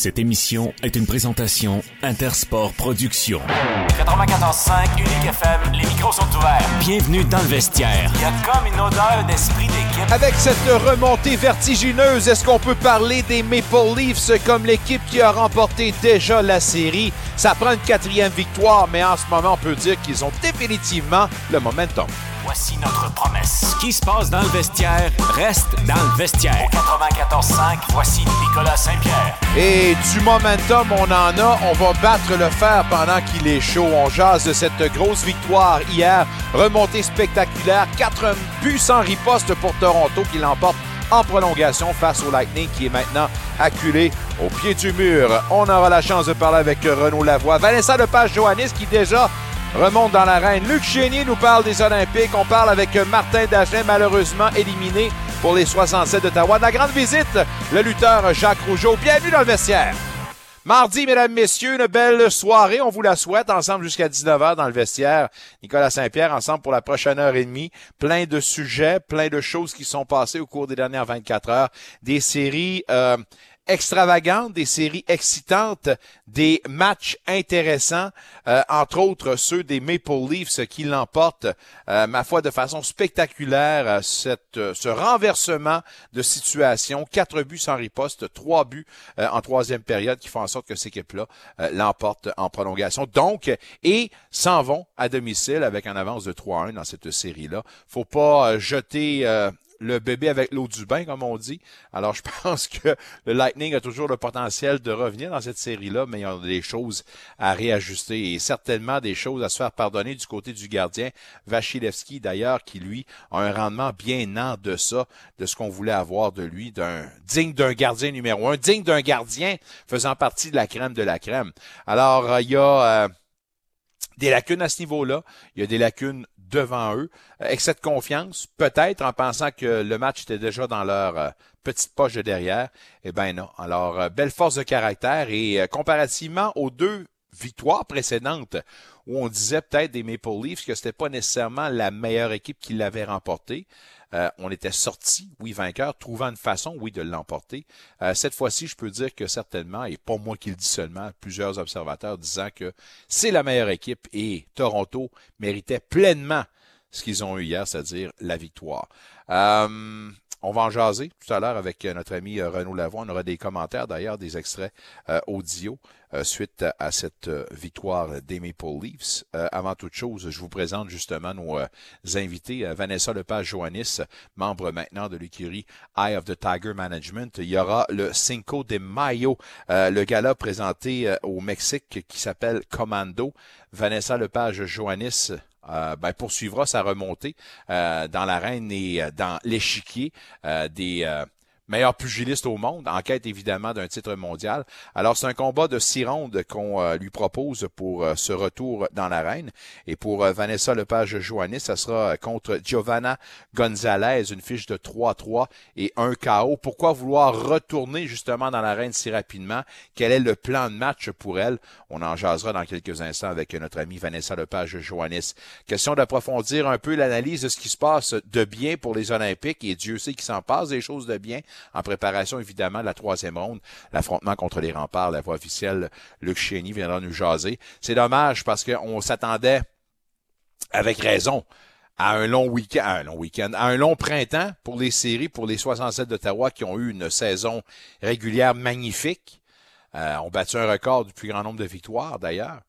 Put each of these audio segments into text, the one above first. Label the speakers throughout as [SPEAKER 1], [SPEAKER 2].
[SPEAKER 1] Cette émission est une présentation Intersport Productions.
[SPEAKER 2] 94.5 Unique FM, les micros sont ouverts.
[SPEAKER 1] Bienvenue dans le vestiaire.
[SPEAKER 2] Il y a comme une odeur d'esprit d'équipe.
[SPEAKER 3] Avec cette remontée vertigineuse, est-ce qu'on peut parler des Maple Leafs comme l'équipe qui a remporté déjà la série? Ça prend une quatrième victoire, mais en ce moment, on peut dire qu'ils ont définitivement le momentum.
[SPEAKER 2] Voici notre promesse.
[SPEAKER 1] Ce qui se passe dans le vestiaire reste dans le vestiaire.
[SPEAKER 2] 94.5, voici Nicolas Saint-Pierre.
[SPEAKER 3] Et du momentum, on en a. On va battre le fer pendant qu'il est chaud. On jase de cette grosse victoire hier. Remontée spectaculaire. Quatre buts sans riposte pour Toronto qui l'emporte en prolongation face au Lightning qui est maintenant acculé au pied du mur. On aura la chance de parler avec Renaud Lavoie. Vanessa Lepage-Joannis qui déjà remonte dans l'arène. Luc Chénier nous parle des Olympiques. On parle avec Martin Dagenet, malheureusement éliminé pour les 67 d'Ottawa. De la grande visite, le lutteur Jacques Rougeau. Bienvenue dans le vestiaire. Mardi, mesdames, messieurs, une belle soirée. On vous la souhaite ensemble jusqu'à 19h dans le vestiaire. Nicolas Saint-Pierre, ensemble pour la prochaine heure et demie. Plein de sujets, plein de choses qui sont passées au cours des dernières 24 heures. Des séries euh, extravagantes, des séries excitantes, des matchs intéressants, euh, entre autres ceux des Maple Leafs qui l'emportent, euh, ma foi, de façon spectaculaire, euh, ce renversement de situation. Quatre buts sans riposte, trois buts en troisième période qui font en sorte que cette équipe-là l'emporte en prolongation. Donc, et s'en vont à domicile avec un avance de 3-1 dans cette série-là. Faut pas jeter le bébé avec l'eau du bain, comme on dit. Alors, je pense que le Lightning a toujours le potentiel de revenir dans cette série-là, mais il y a des choses à réajuster et certainement des choses à se faire pardonner du côté du gardien Vachilevski, d'ailleurs, qui, lui, a un rendement bien en deçà de ce qu'on voulait avoir de lui, d'un digne d'un gardien numéro un, digne d'un gardien faisant partie de la crème de la crème. Alors, euh, il y a... euh, des lacunes à ce niveau-là. Il y a des lacunes devant eux. Euh, excès de confiance, peut-être en pensant que le match était déjà dans leur euh, petite poche de derrière. Eh ben non. Alors, euh, belle force de caractère et euh, comparativement aux deux victoires précédentes où on disait peut-être des Maple Leafs que c'était pas nécessairement la meilleure équipe qui l'avait remporté. Euh, on était sorti, oui, vainqueur, trouvant une façon, oui, de l'emporter. Euh, cette fois-ci, je peux dire que certainement, et pas moi qui le dis seulement, plusieurs observateurs disant que c'est la meilleure équipe et Toronto méritait pleinement ce qu'ils ont eu hier, c'est-à-dire la victoire. Euh, on va en jaser tout à l'heure avec euh, notre ami euh, Renaud Lavoie. On aura des commentaires d'ailleurs, des extraits euh, audio euh, suite à, cette victoire des Maple Leafs. Avant toute chose, je vous présente justement nos invités. Vanessa Lepage-Joannis, membre maintenant de l'écurie Eye of the Tiger Management. Il y aura le Cinco de Mayo, le gala présenté au Mexique qui s'appelle Commando. Vanessa Lepage-Joannis euh, ben, poursuivra sa remontée euh, dans l'arène et euh, dans l'échiquier euh, des meilleurs pugilistes au monde, en quête évidemment d'un titre mondial. Alors c'est un combat de six rondes qu'on euh, lui propose pour euh, ce retour dans l'arène. Et pour euh, Vanessa Lepage-Joannis, ça sera contre Giovanna Gonzalez, une fiche de 3-3 et un KO. Pourquoi vouloir retourner justement dans l'arène si rapidement? Quel est le plan de match pour elle? On en jasera dans quelques instants avec notre amie Vanessa Lepage-Joannis. Question d'approfondir un peu l'analyse de ce qui se passe de bien pour les Olympiques et Dieu sait qu'il s'en passe des choses de bien en préparation évidemment de la troisième ronde, l'affrontement contre les remparts, la voix officielle Luc Chény viendra nous jaser. C'est dommage parce qu'on s'attendait avec raison à un long week-end, à un long week-end, à un long printemps pour les séries, pour les 67 d'Ottawa qui ont eu une saison régulière magnifique. Euh, ont battu un record du plus grand nombre de victoires d'ailleurs.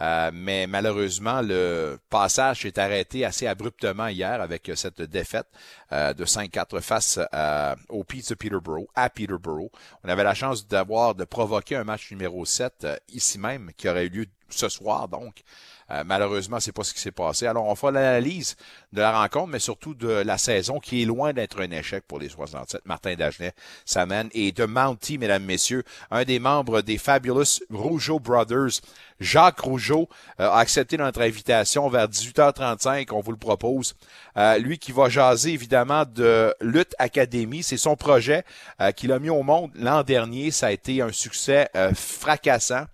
[SPEAKER 3] Euh, mais malheureusement, le passage s'est arrêté assez abruptement hier avec euh, cette défaite euh, de 5-4 face à- au de Peterborough, à Peterborough. On avait la chance d'avoir, de provoquer un match numéro 7 euh, ici même, qui aurait eu lieu ce soir donc. Euh, malheureusement, c'est pas ce qui s'est passé. Alors, on fera l'analyse de la rencontre, mais surtout de la saison qui est loin d'être un échec pour les 67. Martin Dagenet s'amène. Et de Mounty, mesdames, messieurs, un des membres des Fabulous Rougeau Brothers, Jacques Rougeau, euh, a accepté notre invitation vers 18h35. On vous le propose. Euh, lui qui va jaser, évidemment, de Lutte Academy. C'est son projet euh, qu'il a mis au monde l'an dernier. Ça a été un succès fracassant.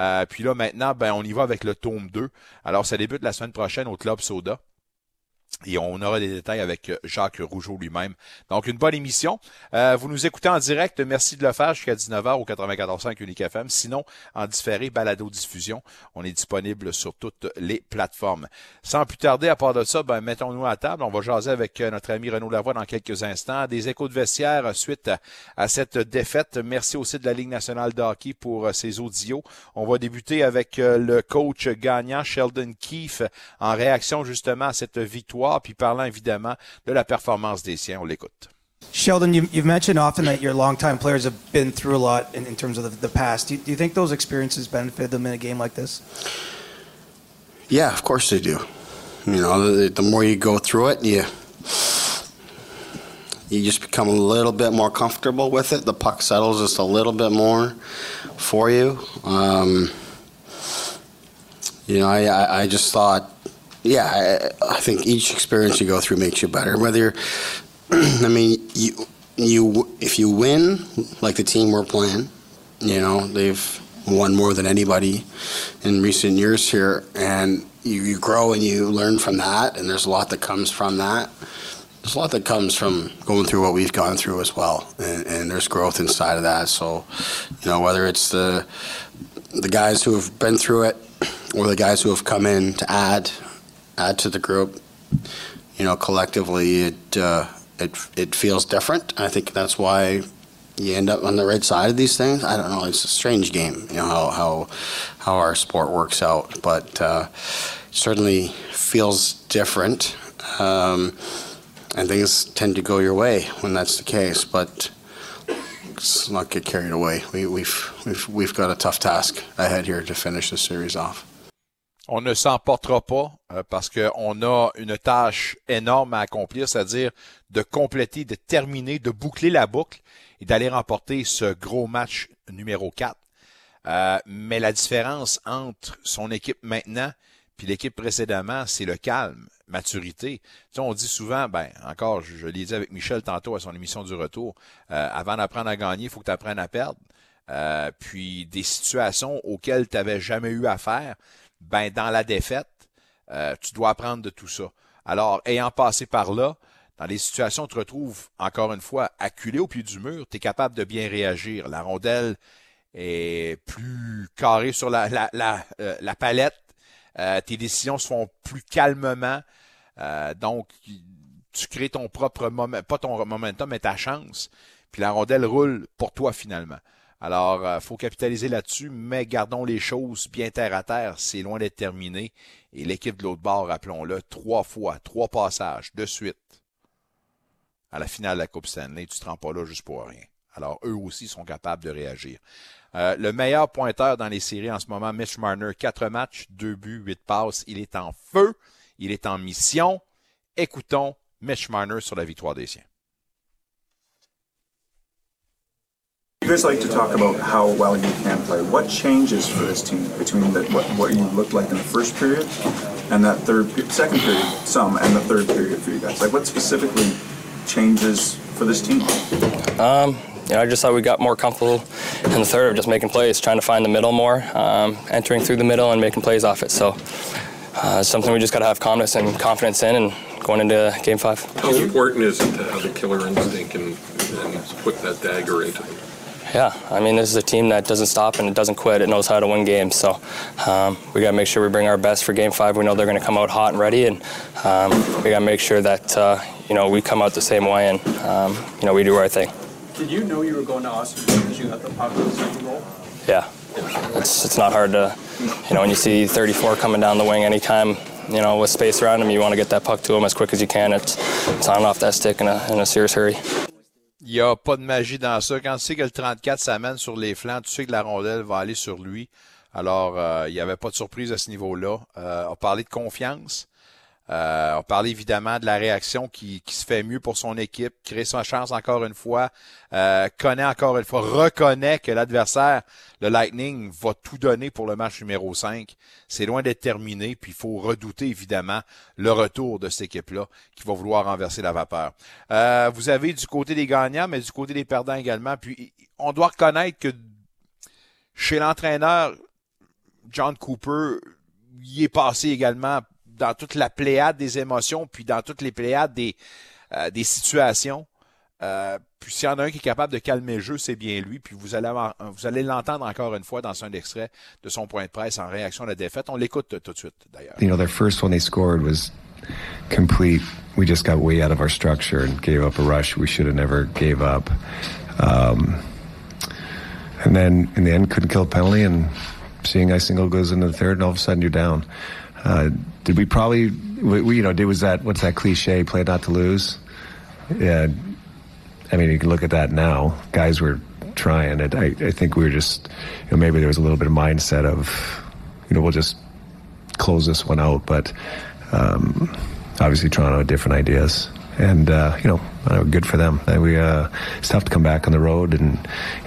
[SPEAKER 3] Euh, puis là, maintenant, ben, on y va avec le tome 2. Alors, ça débute la semaine prochaine au Club Soda. Et on aura des détails avec euh, Jacques Rougeau lui-même. Donc, une bonne émission. Euh, vous nous écoutez en direct. Merci de le faire jusqu'à 19h au 94.5 Unique FM. Sinon, en différé, balado-diffusion. On est disponible sur toutes les plateformes. Sans plus tarder, à part de ça, ben, mettons-nous à table. On va jaser avec euh, notre ami Renaud Lavoie dans quelques instants. Des échos de vestiaire suite à, cette défaite. Merci aussi de la Ligue nationale de hockey pour ses audios. On va débuter avec le coach gagnant, Sheldon Keefe, en réaction justement à cette victoire puis parlant évidemment de la performance des siens. On l'écoute.
[SPEAKER 4] Sheldon, you, have mentioned often that your longtime players have been through a lot in, in terms of the, the past. Do you, do you, think those experiences benefit them in a game like this?
[SPEAKER 5] Yeah, of course they do. You know, the, the more you go through it, you you just become a little bit more comfortable with it. The puck settles just a little bit more for you. Um, you know, I, I just thought yeah, I, I, think each experience you go through makes you better. Whether I mean, you you if you win like the team we're playing, you know they've won more than anybody in recent years here, and you, you grow and you learn from that, and there's a lot that comes from that. There's a lot that comes from going through what we've gone through as well, and, and there's growth inside of that. So, you know, whether it's the the guys who have been through it or the guys who have come in to add add to the group. You know, collectively, it uh, it it feels different. I think that's why you end up on the right side of these things. I don't know. It's a strange game. You know how how how our sport works out, but uh, certainly feels different. Um, and things tend to go your way when that's the case, but let's not get carried away. We, we've, we've, we've got a tough task ahead here to finish this series off.
[SPEAKER 3] On ne s'emportera pas euh, parce qu'on a une tâche énorme à accomplir, c'est-à-dire de compléter, de terminer, de boucler la boucle et d'aller remporter ce gros match numéro 4. Euh, mais la différence entre son équipe maintenant puis l'équipe précédemment, c'est le calme, maturité. Tu on dit souvent, ben encore, je, l'ai dit avec Michel tantôt à son émission du retour, euh, avant d'apprendre à gagner, il faut que tu apprennes à perdre. puis des situations auxquelles tu n'avais jamais eu affaire, ben dans la défaite, euh, tu dois apprendre de tout ça. Alors, ayant passé par là, dans les situations où tu te retrouves, encore une fois, acculé au pied du mur, tu es capable de bien réagir. La rondelle est plus carrée sur la, la, la, euh, palette. Euh, tes décisions se font plus calmement. donc, tu crées ton propre moment, pas ton momentum, mais ta chance. Puis la rondelle roule pour toi finalement. Alors, il euh, faut capitaliser là-dessus, mais gardons les choses bien terre à terre. C'est loin d'être terminé. Et l'équipe de l'autre bord, rappelons-le, trois fois, trois passages de suite à la finale de la Coupe Stanley. Tu ne te rends pas là juste pour rien. Alors, eux aussi sont capables de réagir. Euh, le meilleur pointeur dans les séries en ce moment, Mitch Marner, quatre matchs, deux buts, huit passes. Il est en feu. Il est en mission. Écoutons Mitch Marner sur la victoire des siens.
[SPEAKER 6] Guys like to talk about how well you can play. What changes for this team between the, what, what you looked like in the first period and that third, second period, some, and the third period for you guys? Like, what specifically changes for this team?
[SPEAKER 7] Um, you know, I just thought we got more comfortable in the third of just making plays, trying to find the middle more, um, entering through the middle and making plays off it. So uh, it's something we just got to have confidence and confidence in and going into game five.
[SPEAKER 8] How important is it to have the killer instinct and, and put that dagger into them?
[SPEAKER 7] Yeah, I mean, this is a team that doesn't stop and it doesn't quit. It knows how to win games. So um, we got to make sure we bring our best for Game Five. We know they're going to come out hot and ready, and um, we got to make sure that uh, you know we come out the same way and um, you know we do our thing.
[SPEAKER 9] Did you know you were going to Austin because you got the puck in the second goal?
[SPEAKER 7] Yeah, it's it's not hard to, you know, when you see 34 coming down the wing anytime. You know, with space around him, you want to get that puck to him as quick as you can. It's, it's on off that stick in a, in a serious hurry.
[SPEAKER 3] Il n'y a pas de magie dans ça. Quand tu sais que le 34 s'amène sur les flancs, tu sais que la rondelle va aller sur lui. Alors, euh, il n'y avait pas de surprise à ce niveau-là. Euh, on parlait de confiance. Euh, on parlait évidemment de la réaction qui, se fait mieux pour son équipe, crée sa chance encore une fois, euh, connaît encore une fois, reconnaît que l'adversaire, le Lightning, va tout donner pour le match numéro 5. C'est loin d'être terminé, puis il faut redouter évidemment le retour de cette équipe-là qui va vouloir renverser la vapeur. Euh, vous avez du côté des gagnants, mais du côté des perdants également. Puis on doit reconnaître que chez l'entraîneur, John Cooper, y est passé également dans toute la pléiade des émotions, puis dans toutes les pléiades des, euh, des situations. Euh, puis s'il y en a un qui est capable de calmer le jeu, c'est bien lui. Puis vous allez vous allez l'entendre encore une fois dans un extrait de son point de presse en réaction à la défaite. On l'écoute tout de suite d'ailleurs.
[SPEAKER 10] You know, their first one they scored was complete. We just got way out of our structure and gave up a rush we should have never gave up. Um, and then in the end, couldn't kill a penalty and seeing ice single goes into the third, and all of a sudden you're down. Uh, did we probably, we, you know, did was that what's that cliche? Play not to lose. Yeah, I mean, you can look at that now. Guys were trying it. I, I think we were just, you know, maybe there was a little bit of mindset of, you know, we'll just close this one out. But um, obviously, Toronto had different ideas, and uh, you know, uh, good for them. We uh, it's tough to come back on the road and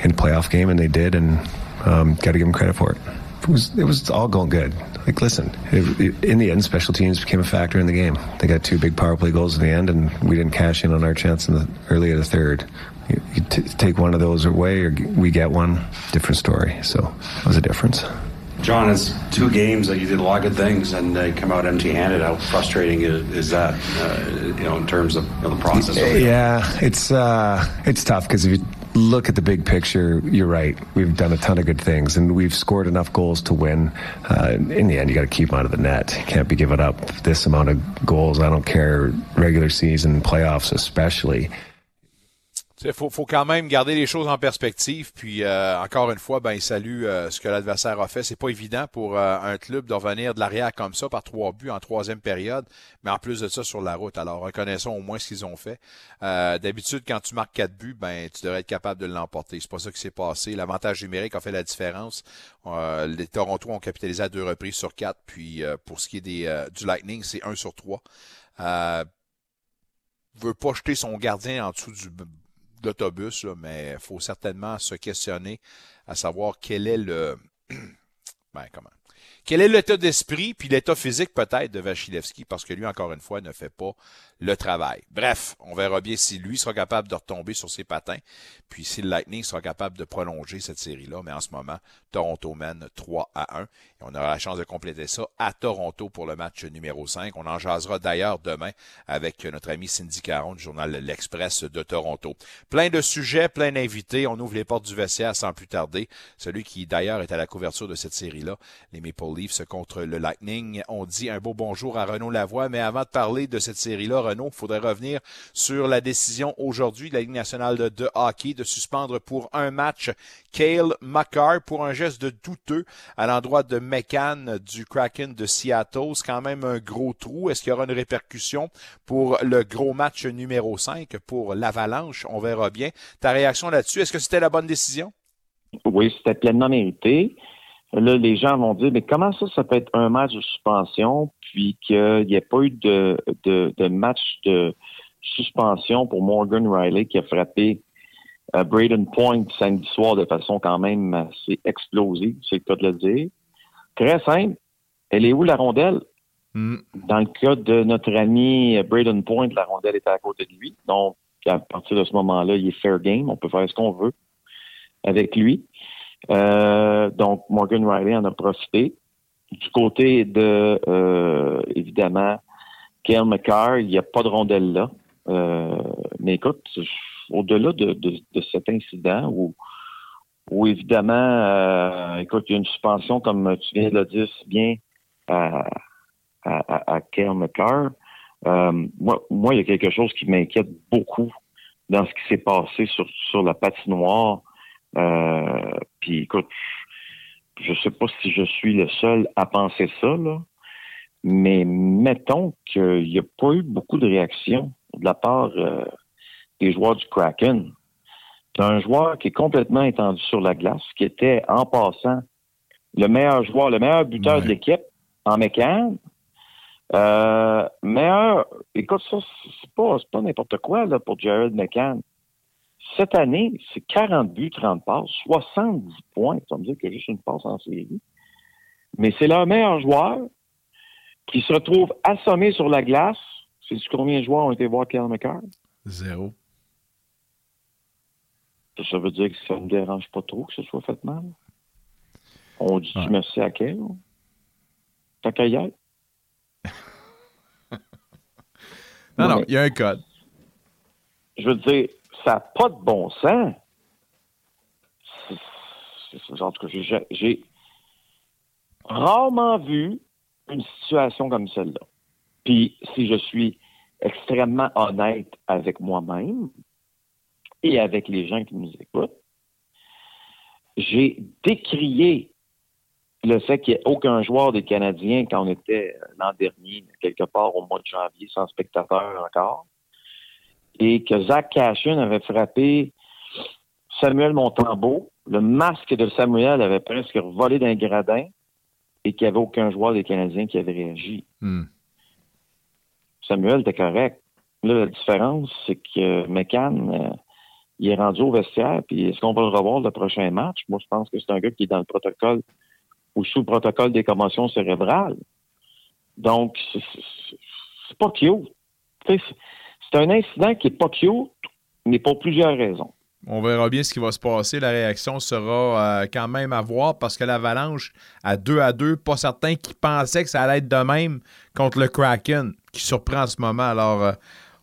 [SPEAKER 10] in playoff game, and they did, and um, got to give them credit for it. It was it was all going good. Like, listen, it, it, in the end, special teams became a factor in the game. They got two big power play goals in the end, and we didn't cash in on our chance in the early of the third. You, you t- take one of those away, or we get one, different story. So that was a difference.
[SPEAKER 11] John, it's two games that you did a lot of good things and they come out empty-handed. How frustrating is, is that, uh, you know, in terms of you know, the process?
[SPEAKER 10] Yeah, it's uh, it's tough because if you look at the big picture, you're right. We've done a ton of good things and we've scored enough goals to win. Uh, in the end, you got to keep them out of the net. You can't be giving up this amount of goals. I don't care regular season, playoffs especially.
[SPEAKER 3] Il faut, faut, quand même garder les choses en perspective. Puis euh, encore une fois, ben il salue euh, ce que l'adversaire a fait. C'est pas évident pour euh, un club de revenir de l'arrière comme ça par trois buts en troisième période, mais en plus de ça sur la route. Alors reconnaissons au moins ce qu'ils ont fait. D'habitude, quand tu marques quatre buts, ben tu devrais être capable de l'emporter. C'est pas ça qui s'est passé. L'avantage numérique a fait la différence. les Toronto ont capitalisé à deux reprises sur quatre. Puis pour ce qui est des, du Lightning, c'est un sur trois. veut pas jeter son gardien en dessous du l'autobus, mais il faut certainement se questionner à savoir quel est le. ben, comment? Quel est l'état d'esprit puis l'état physique peut-être de Vachilevski? Parce que lui encore une fois ne fait pas le travail. Bref, on verra bien si lui sera capable de retomber sur ses patins puis si le Lightning sera capable de prolonger cette série-là. Mais en ce moment, Toronto mène 3 à 1 et on aura la chance de compléter ça à Toronto pour le match numéro 5. On en jasera d'ailleurs demain avec notre ami Cindy Caron du journal L'Express de Toronto. Plein de sujets, plein d'invités. On ouvre les portes du vestiaire sans plus tarder. Celui qui d'ailleurs est à la couverture de cette série-là, les Maple Leafs contre le Lightning. On dit un beau bonjour à Renaud Lavoie, mais avant de parler de cette série-là, Il faudrait revenir sur la décision aujourd'hui de la Ligue nationale de, hockey de suspendre pour un match Kale McCarr pour un geste douteux à l'endroit de McCann du Kraken de Seattle. C'est quand même un gros trou. Est-ce qu'il y aura une répercussion pour le gros match numéro 5 pour l'Avalanche? On verra bien. Ta réaction là-dessus, est-ce que c'était la bonne décision?
[SPEAKER 12] Oui, c'était pleinement mérité. Là, les gens vont dire, mais comment ça, ça peut être un match de suspension, puis qu'il n'y ait pas eu de, de, match de suspension pour Morgan Riley qui a frappé euh, Braden Point samedi soir de façon quand même assez explosive, c'est le cas de le dire. Très simple. Elle est où la rondelle? Hmm. Dans le cas de notre ami Braden Point, la rondelle était à côté de lui. Donc, à partir de ce moment-là, il est fair game. On peut faire ce qu'on veut avec lui. Euh, donc, Morgan Riley en a profité. Du côté de, euh, évidemment, Kel McCarr, il n'y a pas de rondelle là. Euh, mais écoute, au-delà de, de, cet incident où, où évidemment, écoute, il y a une suspension, comme tu viens de le dire si bien, à, à, à McCarr, moi, moi, il y a quelque chose qui m'inquiète beaucoup dans ce qui s'est passé sur, sur la patinoire euh, puis écoute, je sais pas si je suis le seul à penser ça, là, mais mettons qu'il n'y a pas eu beaucoup de réactions de la part euh, des joueurs du Kraken. C'est un joueur qui est complètement étendu sur la glace, qui était en passant le meilleur joueur, le meilleur buteur de l'équipe en mécanique. Euh, meilleur, écoute, ça, c'est pas, pas n'importe quoi là, pour Jared McCann. Cette année, c'est 40 buts, 30 passes, 70 points. Ça veut dire qu'il y a juste une passe en série. Mais c'est leur meilleur joueur qui se retrouve assommé sur la glace. C'est combien de joueurs ont été voir Kyle McCarr?
[SPEAKER 3] Zéro.
[SPEAKER 12] Ça veut dire que ça ne me dérange pas trop que ce soit fait mal. On dit merci à quel? T'as qu'à y
[SPEAKER 3] Non, non, il y a un code.
[SPEAKER 12] Je veux dire, ça n'a pas de bon sens. En tout cas, j'ai rarement vu une situation comme celle-là. Puis, si je suis extrêmement honnête avec moi-même et avec les gens qui nous écoutent, j'ai décrié le fait qu'il n'y ait aucun joueur des Canadiens quand on était l'an dernier, quelque part au mois de janvier, sans spectateurs encore, et que Zach Cashin avait frappé Samuel Montembeau. Le masque de Samuel avait presque volé d'un gradin et qu'il n'y avait aucun joueur des Canadiens qui avait réagi.
[SPEAKER 3] Hmm.
[SPEAKER 12] Samuel était correct. Là, la différence, c'est que McCann, euh, il est rendu au vestiaire, puis est-ce qu'on va le revoir le prochain match? Moi, je pense que c'est un gars qui est dans le protocole ou sous le protocole des commotions cérébrales. Donc, c'est pas cute. C'est un incident qui est pas cute, mais pour plusieurs raisons.
[SPEAKER 3] On verra bien ce qui va se passer. La réaction sera euh, quand même à voir parce que l'Avalanche, à 2 à 2, pas certain qui pensaient que ça allait être de même contre le Kraken, qui surprend en ce moment. Alors, euh,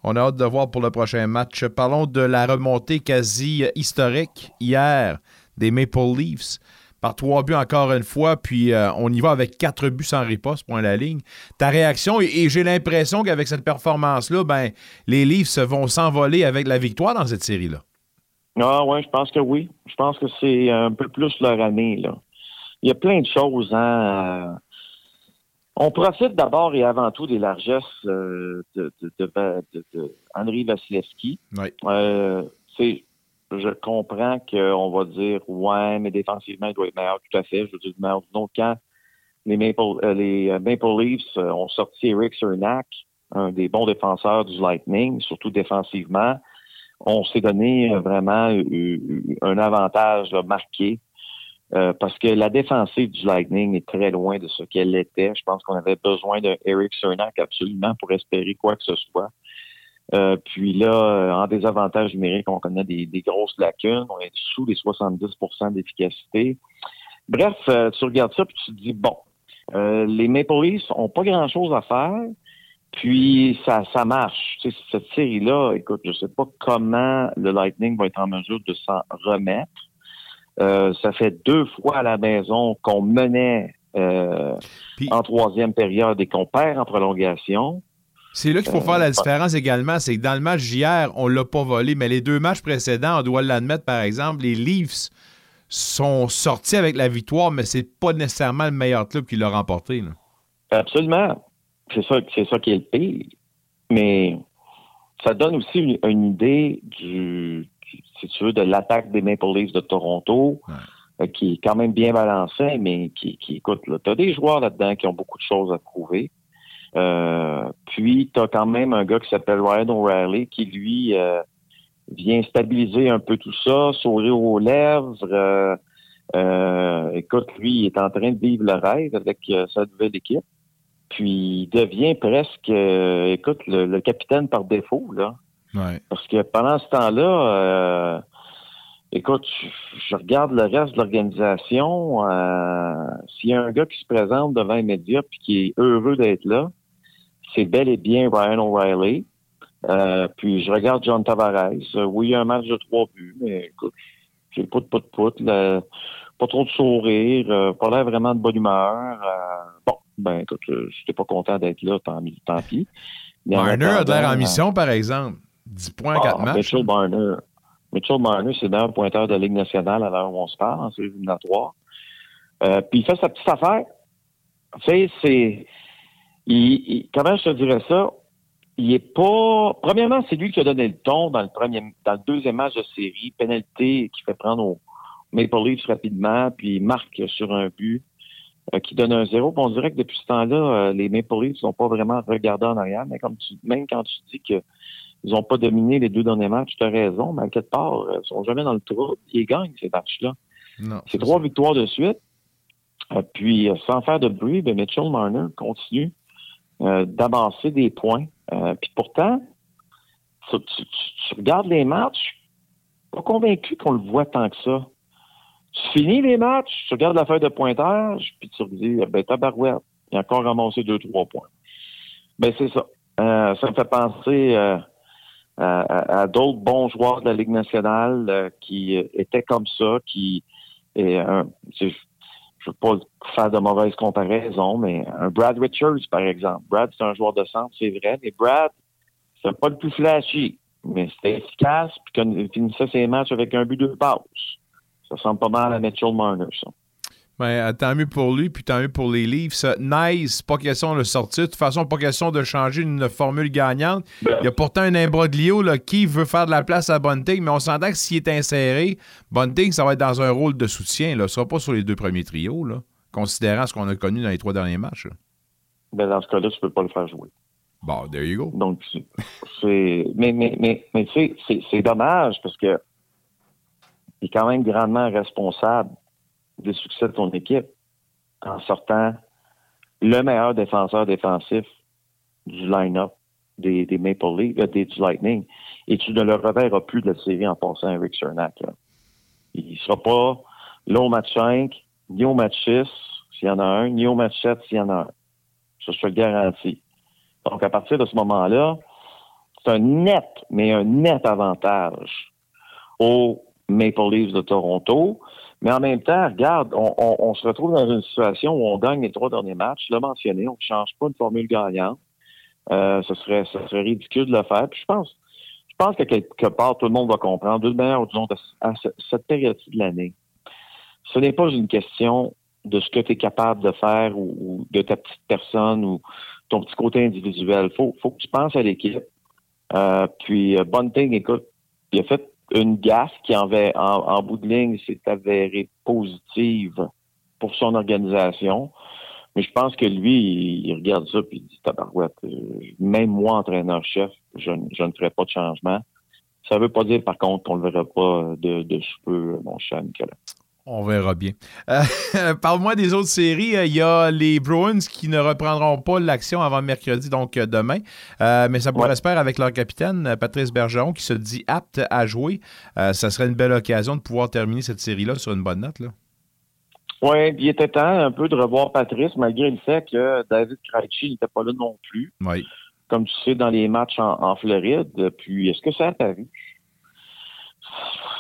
[SPEAKER 3] on a hâte de voir pour le prochain match. Parlons de la remontée quasi historique hier des Maple Leafs par trois buts encore une fois, puis euh, on y va avec quatre buts sans riposte, point la ligne. Ta réaction, et, j'ai l'impression qu'avec cette performance-là, ben, les Leafs vont s'envoler avec la victoire dans cette série-là.
[SPEAKER 12] Ah ouais, je pense que oui. Je pense que c'est un peu plus leur année. Là. Il y a plein de choses. Hein. On profite d'abord et avant tout des largesses euh, de, de, Henri Vasilevski.
[SPEAKER 3] Oui.
[SPEAKER 12] Euh, je comprends qu'on va dire ouais, mais défensivement, il doit être meilleur, tout à fait. Je veux dire, mais donc quand les Maple, euh, les Maple Leafs ont sorti Eric Cernak, un des bons défenseurs du Lightning, surtout défensivement, on s'est donné euh, vraiment euh, euh, un avantage marqué parce que la défensive du Lightning est très loin de ce qu'elle était. Je pense qu'on avait besoin d'un Eric Cernak absolument pour espérer quoi que ce soit. Puis là, en désavantage numérique, on connaît des, grosses lacunes. On est sous les 70% d'efficacité. Bref, tu regardes ça puis tu te dis, bon, les Maple Leafs ont pas grand-chose à faire. Puis ça, ça marche. cette série-là, écoute, je sais pas comment le Lightning va être en mesure de s'en remettre. Euh, ça fait deux fois à la maison qu'on menait euh, en troisième période et qu'on perd en prolongation.
[SPEAKER 3] C'est là qu'il faut faire la euh, différence également, c'est que dans le match d'hier, on l'a pas volé, mais les deux matchs précédents, on doit l'admettre, par exemple, les Leafs sont sortis avec la victoire, mais c'est pas nécessairement le meilleur club qui l'a remporté.
[SPEAKER 12] Absolument. C'est ça, c'est ça qui est le pire. Mais ça donne aussi une, idée du, si tu veux, de l'attaque des Maple Leafs de Toronto, euh, qui est quand même bien balancée, mais qui, qui écoute, tu as des joueurs là-dedans qui ont beaucoup de choses à prouver. Euh, puis, tu as quand même un gars qui s'appelle Ryan O'Reilly qui, lui, euh, vient stabiliser un peu tout ça, sourire aux lèvres. écoute, lui, il est en train de vivre le rêve avec sa nouvelle équipe. Puis il devient presque, euh, écoute, le, capitaine par défaut, là. Parce que pendant ce temps-là, euh, écoute, je, regarde le reste de l'organisation. Euh, s'il y a un gars qui se présente devant les médias puis qui est heureux d'être là, c'est bel et bien Ryan O'Reilly. puis je regarde John Tavares. oui, il y a un match de trois buts, mais écoute, j'ai pas de pout pout, pas trop de sourire, pas l'air vraiment de bonne humeur. bon, ben écoute, je n'étais pas content d'être là, tant, tant pis.
[SPEAKER 3] Marner a l'air en mission, par exemple. 10 points, ah, 4 matchs.
[SPEAKER 12] Mitchell Marner. Mitchell Marner, c'est le meilleur pointeur de la Ligue nationale à l'heure où on se parle, en série éliminatoire. Euh, puis il fait sa petite affaire. Tu sais, c'est. Comment je te dirais ça? Il est pas. Premièrement, c'est lui qui a donné le ton dans le premier, dans le deuxième match de série, pénalité qui fait prendre au Maple Leafs rapidement, puis il marque sur un but. Euh, qui donne un zéro. on dirait que depuis ce temps-là, euh, les Maple Leafs sont pas vraiment regardés en arrière, mais comme tu, même quand tu dis qu'ils n'ont pas dominé les deux derniers matchs, tu as raison, mais à quelque part, euh, ils sont jamais dans le trou. Ils gagnent ces matchs-là. C'est trois victoires de suite. puis, sans faire de bruit, ben Mitchell Marner continue d'avancer des points. puis pourtant, tu, tu, regardes les matchs, pas convaincu qu'on le voit tant que ça. Tu finis les matchs, tu regardes la feuille de pointage, puis tu te dis, ben, tabarouette, il a encore ramassé deux, trois points. Ben, c'est ça. Euh, ça me fait penser euh, à, à d'autres bons joueurs de la Ligue nationale euh, qui étaient comme ça, qui et je ne veux pas faire de mauvaises comparaisons, mais un Brad Richards, par exemple. Brad, c'est un joueur de centre, c'est vrai, mais Brad, c'est pas le plus flashy, mais c'était efficace, puis finissait ses matchs avec un but de passe. Ça ressemble pas mal à Mitchell Marner, ça.
[SPEAKER 3] Ben, tant mieux pour lui, puis tant mieux pour les livres. Nice, pas question de le sortir. De toute façon, pas question de changer une formule gagnante.
[SPEAKER 12] Ben.
[SPEAKER 3] Il y a pourtant un imbroglio là, qui veut faire de la place à Bunting, mais on s'entend que s'il est inséré, Bunting, ça va être dans un rôle de soutien. Là. Ce sera pas sur les deux premiers trios, là, considérant ce qu'on a connu dans les trois derniers matchs.
[SPEAKER 12] Ben, dans ce cas-là, tu peux pas le faire jouer.
[SPEAKER 3] Bon, there you go.
[SPEAKER 12] Donc, c'est. Mais, mais, mais, mais tu sais, c'est dommage parce que il est quand même grandement responsable des succès de ton équipe en sortant le meilleur défenseur défensif du line-up des, des, Maple Leafs, euh, du Lightning. Et tu ne le reverras plus de la série en passant à Rick Cernak. Il ne sera pas là au match 5, ni au match 6, s'il y en a un, ni au match 7, s'il y en a un. Ça, je te le garantis. Donc, à partir de ce moment-là, c'est un net, mais un net avantage aux Maple Leafs de Toronto. Mais en même temps, regarde, on, se retrouve dans une situation où on gagne les trois derniers matchs. Je l'ai mentionné, on ne change pas une formule gagnante. Euh, ce serait, ce serait ridicule de le faire. Puis je pense, je pense que quelque part, tout le monde va comprendre, d'une manière ou d'une autre, à cette période de l'année, ce n'est pas une question de ce que tu es capable de faire ou, de ta petite personne ou ton petit côté individuel. Faut, faut que tu penses à l'équipe. Euh, puis euh, Bunting, écoute, il a fait une gaffe qui en, en, bout de ligne s'est avérée positive pour son organisation. Mais je pense que lui, il, regarde ça puis il dit tabarouette, euh, même moi, entraîneur-chef, je, je, ne ferai pas de changement. Ça ne veut pas dire, par contre, qu'on ne le verra pas de, de peu, mon cher Nicolas.
[SPEAKER 3] On verra bien. Euh, parle-moi des autres séries. Il y a les Bruins qui ne reprendront pas l'action avant mercredi, donc euh, demain. Euh, mais ça pourrait se faire avec leur capitaine, Patrice Bergeron, qui se dit apte à jouer. ça serait une belle occasion de pouvoir terminer cette série-là sur une bonne note. Là.
[SPEAKER 12] Oui, il était temps un peu de revoir Patrice, malgré le fait que David Krejci n'était pas là non plus.
[SPEAKER 3] Oui.
[SPEAKER 12] Comme tu sais, dans les matchs en, Floride. Puis, est-ce que ça a paru?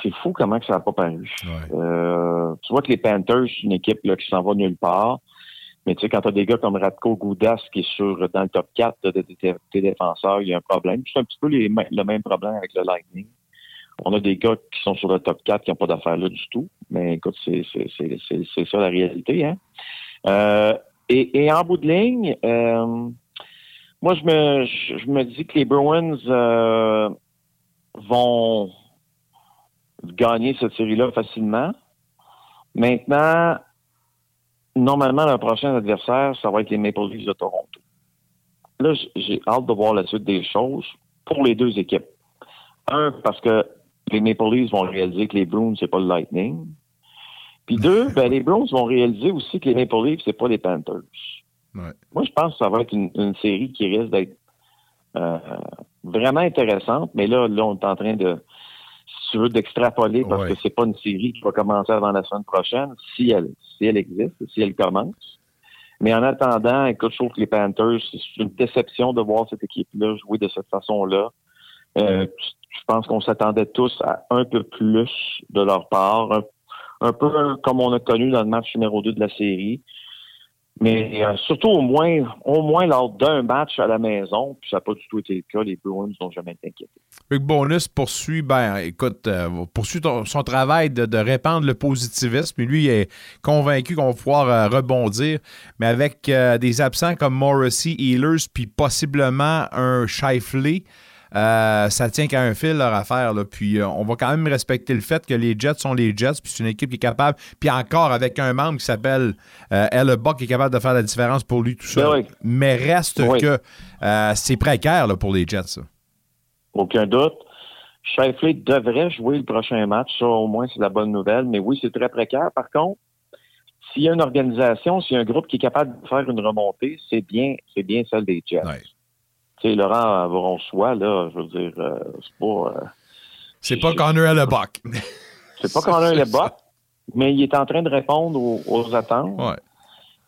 [SPEAKER 12] C'est fou comment que ça n'a pas paru. Euh, tu vois que les Panthers, c'est une équipe là, qui s'en va nulle part. Mais tu sais, quand tu as des gars comme Radko Goudas qui est sur dans le top 4 de, tes défenseurs, il y a un problème. C'est un petit peu le même problème avec le Lightning. On a des gars qui sont sur le top 4 qui n'ont pas d'affaires là du tout. Mais écoute, c'est ça la réalité. Hein? Euh, et, en bout de ligne, euh, moi, je me, je, me dis que les Bruins vont gagner cette série-là facilement. Maintenant, normalement, le prochain adversaire, ça va être les Maple Leafs de Toronto. Là, j'ai hâte de voir la suite des choses pour les deux équipes. Un, parce que les Maple Leafs vont réaliser que les Bruins, c'est pas le Lightning. Puis deux, ben, les Bruins vont réaliser aussi que les Maple Leafs, c'est pas les Panthers.
[SPEAKER 3] Moi,
[SPEAKER 12] je pense que ça va être une, série qui risque d'être euh, vraiment intéressante, mais là, là, on est en train de, tu veux, d'extrapoler parce que c'est pas une série qui va commencer avant la semaine prochaine, si elle, si elle existe, si elle commence. Mais en attendant, écoute, je trouve que les Panthers, c'est une déception de voir cette équipe-là jouer de cette façon-là. Euh, je pense qu'on s'attendait tous à un peu plus de leur part, un, un, peu comme on a connu dans le match numéro 2 de la série. Mais euh, surtout au moins, au moins lors d'un match à la maison, puis ça n'a pas du tout été le cas, les Bruins n'ont jamais été inquiétés.
[SPEAKER 3] Rick Bonus poursuit, ben écoute, euh, poursuit son travail de, répandre le positivisme. Lui, il est convaincu qu'on va pouvoir euh, rebondir, mais avec des absents comme Morrissey, Healers, puis possiblement un Shifley. Euh, ça tient qu'à un fil leur affaire. Là. Puis euh, on va quand même respecter le fait que les Jets sont les Jets, puis c'est une équipe qui est capable, puis encore avec un membre qui s'appelle euh, Buck qui est capable de faire la différence pour lui tout seul.
[SPEAKER 12] Ben
[SPEAKER 3] Mais reste que euh, c'est précaire là, pour les Jets.
[SPEAKER 12] Aucun doute. Shifley devrait jouer le prochain match, ça au moins c'est la bonne nouvelle. Mais oui, c'est très précaire. Par contre, s'il y a une organisation, s'il y a un groupe qui est capable de faire une remontée, c'est bien, c'est bien celle des Jets sais, Laurent Voronçois, là, je veux dire, euh, c'est pas. Euh,
[SPEAKER 3] c'est pas Connor Hellebuck.
[SPEAKER 12] c'est pas Connor Hellebuck, mais il est en train de répondre aux, attentes.
[SPEAKER 3] Ouais.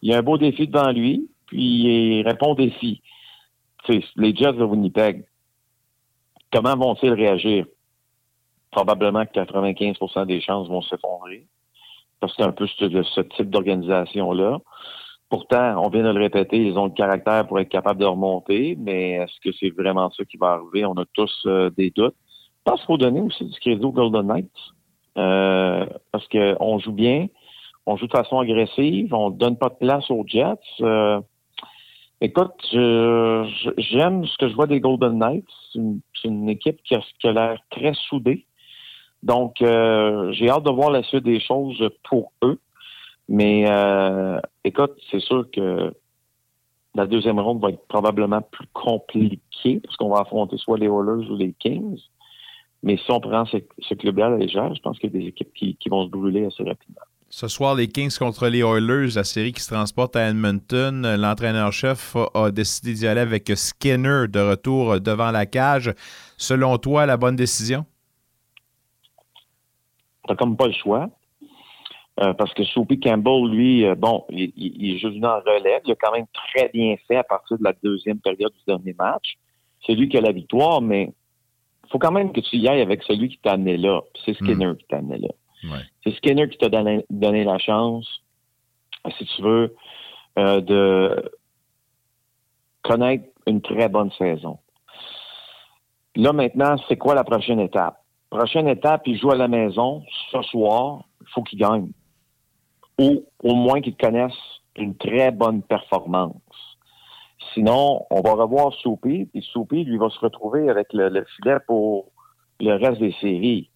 [SPEAKER 12] Il y a un beau défi devant lui, puis il répond au défi. les Jets de Winnipeg, comment vont-ils réagir? Probablement que 95% des chances vont s'effondrer. Parce que c'est un peu ce, ce type d'organisation-là. Pourtant, on vient de le répéter, ils ont le caractère pour être capables de remonter, mais est-ce que c'est vraiment ça qui va arriver? On a tous euh, des doutes. Je pense qu'il faut donner aussi du crédit aux Golden Knights. Euh, parce qu'on joue bien, on joue de façon agressive, on ne donne pas de place aux Jets. Euh, écoute, j'aime ce que je vois des Golden Knights. C'est une, équipe qui a, qui a l'air très soudée. Donc, j'ai hâte de voir la suite des choses pour eux. Mais euh, écoute, c'est sûr que la deuxième ronde va être probablement plus compliquée parce qu'on va affronter soit les Oilers ou les Kings. Mais si on prend ce, club-là à la légère, je pense qu'il y a des équipes qui, vont se brûler assez rapidement.
[SPEAKER 3] Ce soir, les Kings contre les Oilers, la série qui se transporte à Edmonton. L'entraîneur-chef a, décidé d'y aller avec Skinner de retour devant la cage. Selon toi, la bonne décision?
[SPEAKER 12] T'as comme pas le choix. Euh, parce que Soapy Campbell, lui, euh, bon, il, il, est juste en relève. Il a quand même très bien fait à partir de la deuxième période du dernier match. C'est lui qui a la victoire, mais il faut quand même que tu y ailles avec celui qui t'a amené là. C'est Skinner hmm. qui t'a amené là. C'est Skinner qui t'a donné, la chance, si tu veux, euh, de connaître une très bonne saison. Là, maintenant, c'est quoi la prochaine étape? Prochaine étape, il joue à la maison ce soir. Il faut qu'il gagne ou au moins qu'ils connaissent une très bonne performance. Sinon, on va revoir Soupy, puis Soupy, lui, va se retrouver avec le, filet pour le reste des séries.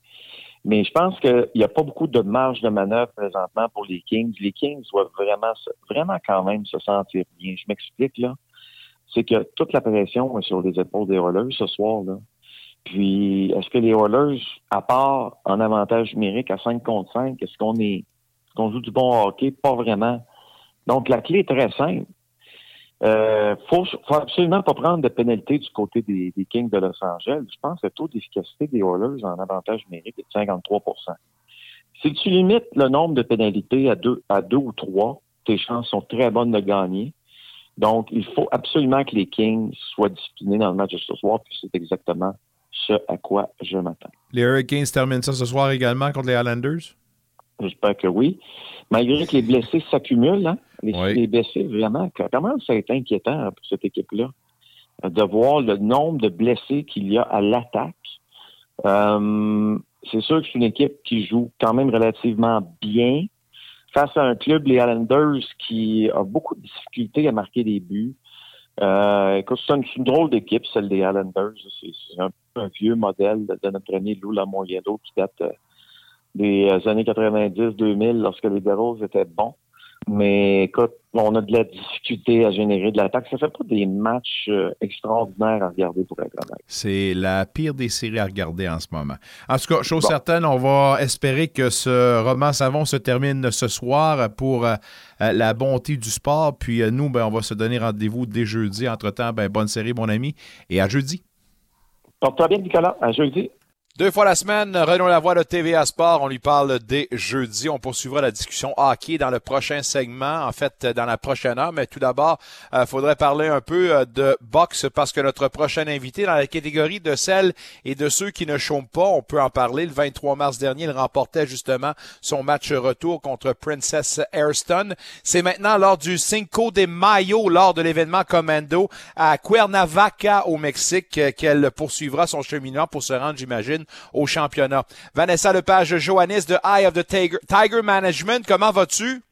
[SPEAKER 12] Mais je pense qu'il n'y a pas beaucoup de marge de manœuvre présentement pour les Kings. Les Kings doivent vraiment, vraiment quand même se sentir bien. Je m'explique, là. C'est que toute la pression est sur les épaules des Oilers ce soir, là. Puis, est-ce que les Oilers, à part en avantage numérique à 5 contre 5, est-ce qu'on est qu'on joue du bon hockey, pas vraiment. Donc, la clé est très simple. Euh, faut, faut absolument pas prendre de pénalité du côté des, Kings de Los Angeles. Je pense que le taux d'efficacité des Oilers en avantage numérique est de 53% Si tu limites le nombre de pénalités à deux, à deux ou trois, tes chances sont très bonnes de gagner. Donc, il faut absolument que les Kings soient disciplinés dans le match de ce soir, puis c'est exactement ce à quoi je m'attends.
[SPEAKER 3] Les Hurricanes terminent ça ce soir également contre les Islanders?
[SPEAKER 12] J'espère que oui. Malgré que les blessés s'accumulent, hein, les, blessés, vraiment, comment ça a été inquiétant pour cette équipe-là de voir le nombre de blessés qu'il y a à l'attaque. Euh, c'est sûr que c'est une équipe qui joue quand même relativement bien face à un club, les Islanders, qui a beaucoup de difficultés à marquer des buts. Euh, c'est une, drôle d'équipe, celle des Islanders. C'est un, un, vieux modèle de, notre ami Lou Lamoriello qui date euh, des euh, années 90-2000 lorsque les Devils étaient bons. Mais écoute, on a de la difficulté à générer de l'attaque. Ça fait pas des matchs euh, extraordinaires à regarder pour être honnête.
[SPEAKER 3] C'est la pire des séries à regarder en ce moment. En tout cas, chose certaine, on va espérer que ce roman savon se termine ce soir pour euh, la bonté du sport. Puis nous, ben, on va se donner rendez-vous dès jeudi. Entre-temps, ben, bonne série, mon ami, et à jeudi.
[SPEAKER 12] Porte-toi bien, Nicolas. À jeudi.
[SPEAKER 3] Deux fois la semaine, Renaud Lavoie de TVA Sport, on lui parle dès jeudi. On poursuivra la discussion hockey dans le prochain segment, en fait dans la prochaine heure. Mais tout d'abord, il euh, faudrait parler un peu euh, de boxe parce que notre prochain invité dans la catégorie de celles et de ceux qui ne chôment pas, on peut en parler. Le 23 mars dernier, il remportait justement son match retour contre Princess Airston. C'est maintenant lors du Cinco de Mayo, lors de l'événement Commando à Cuernavaca au Mexique, qu'elle poursuivra son cheminement pour se rendre, j'imagine, au championnat. Vanessa Lepage Johannis de Eye of the Tiger, Tiger Management, comment vas-tu?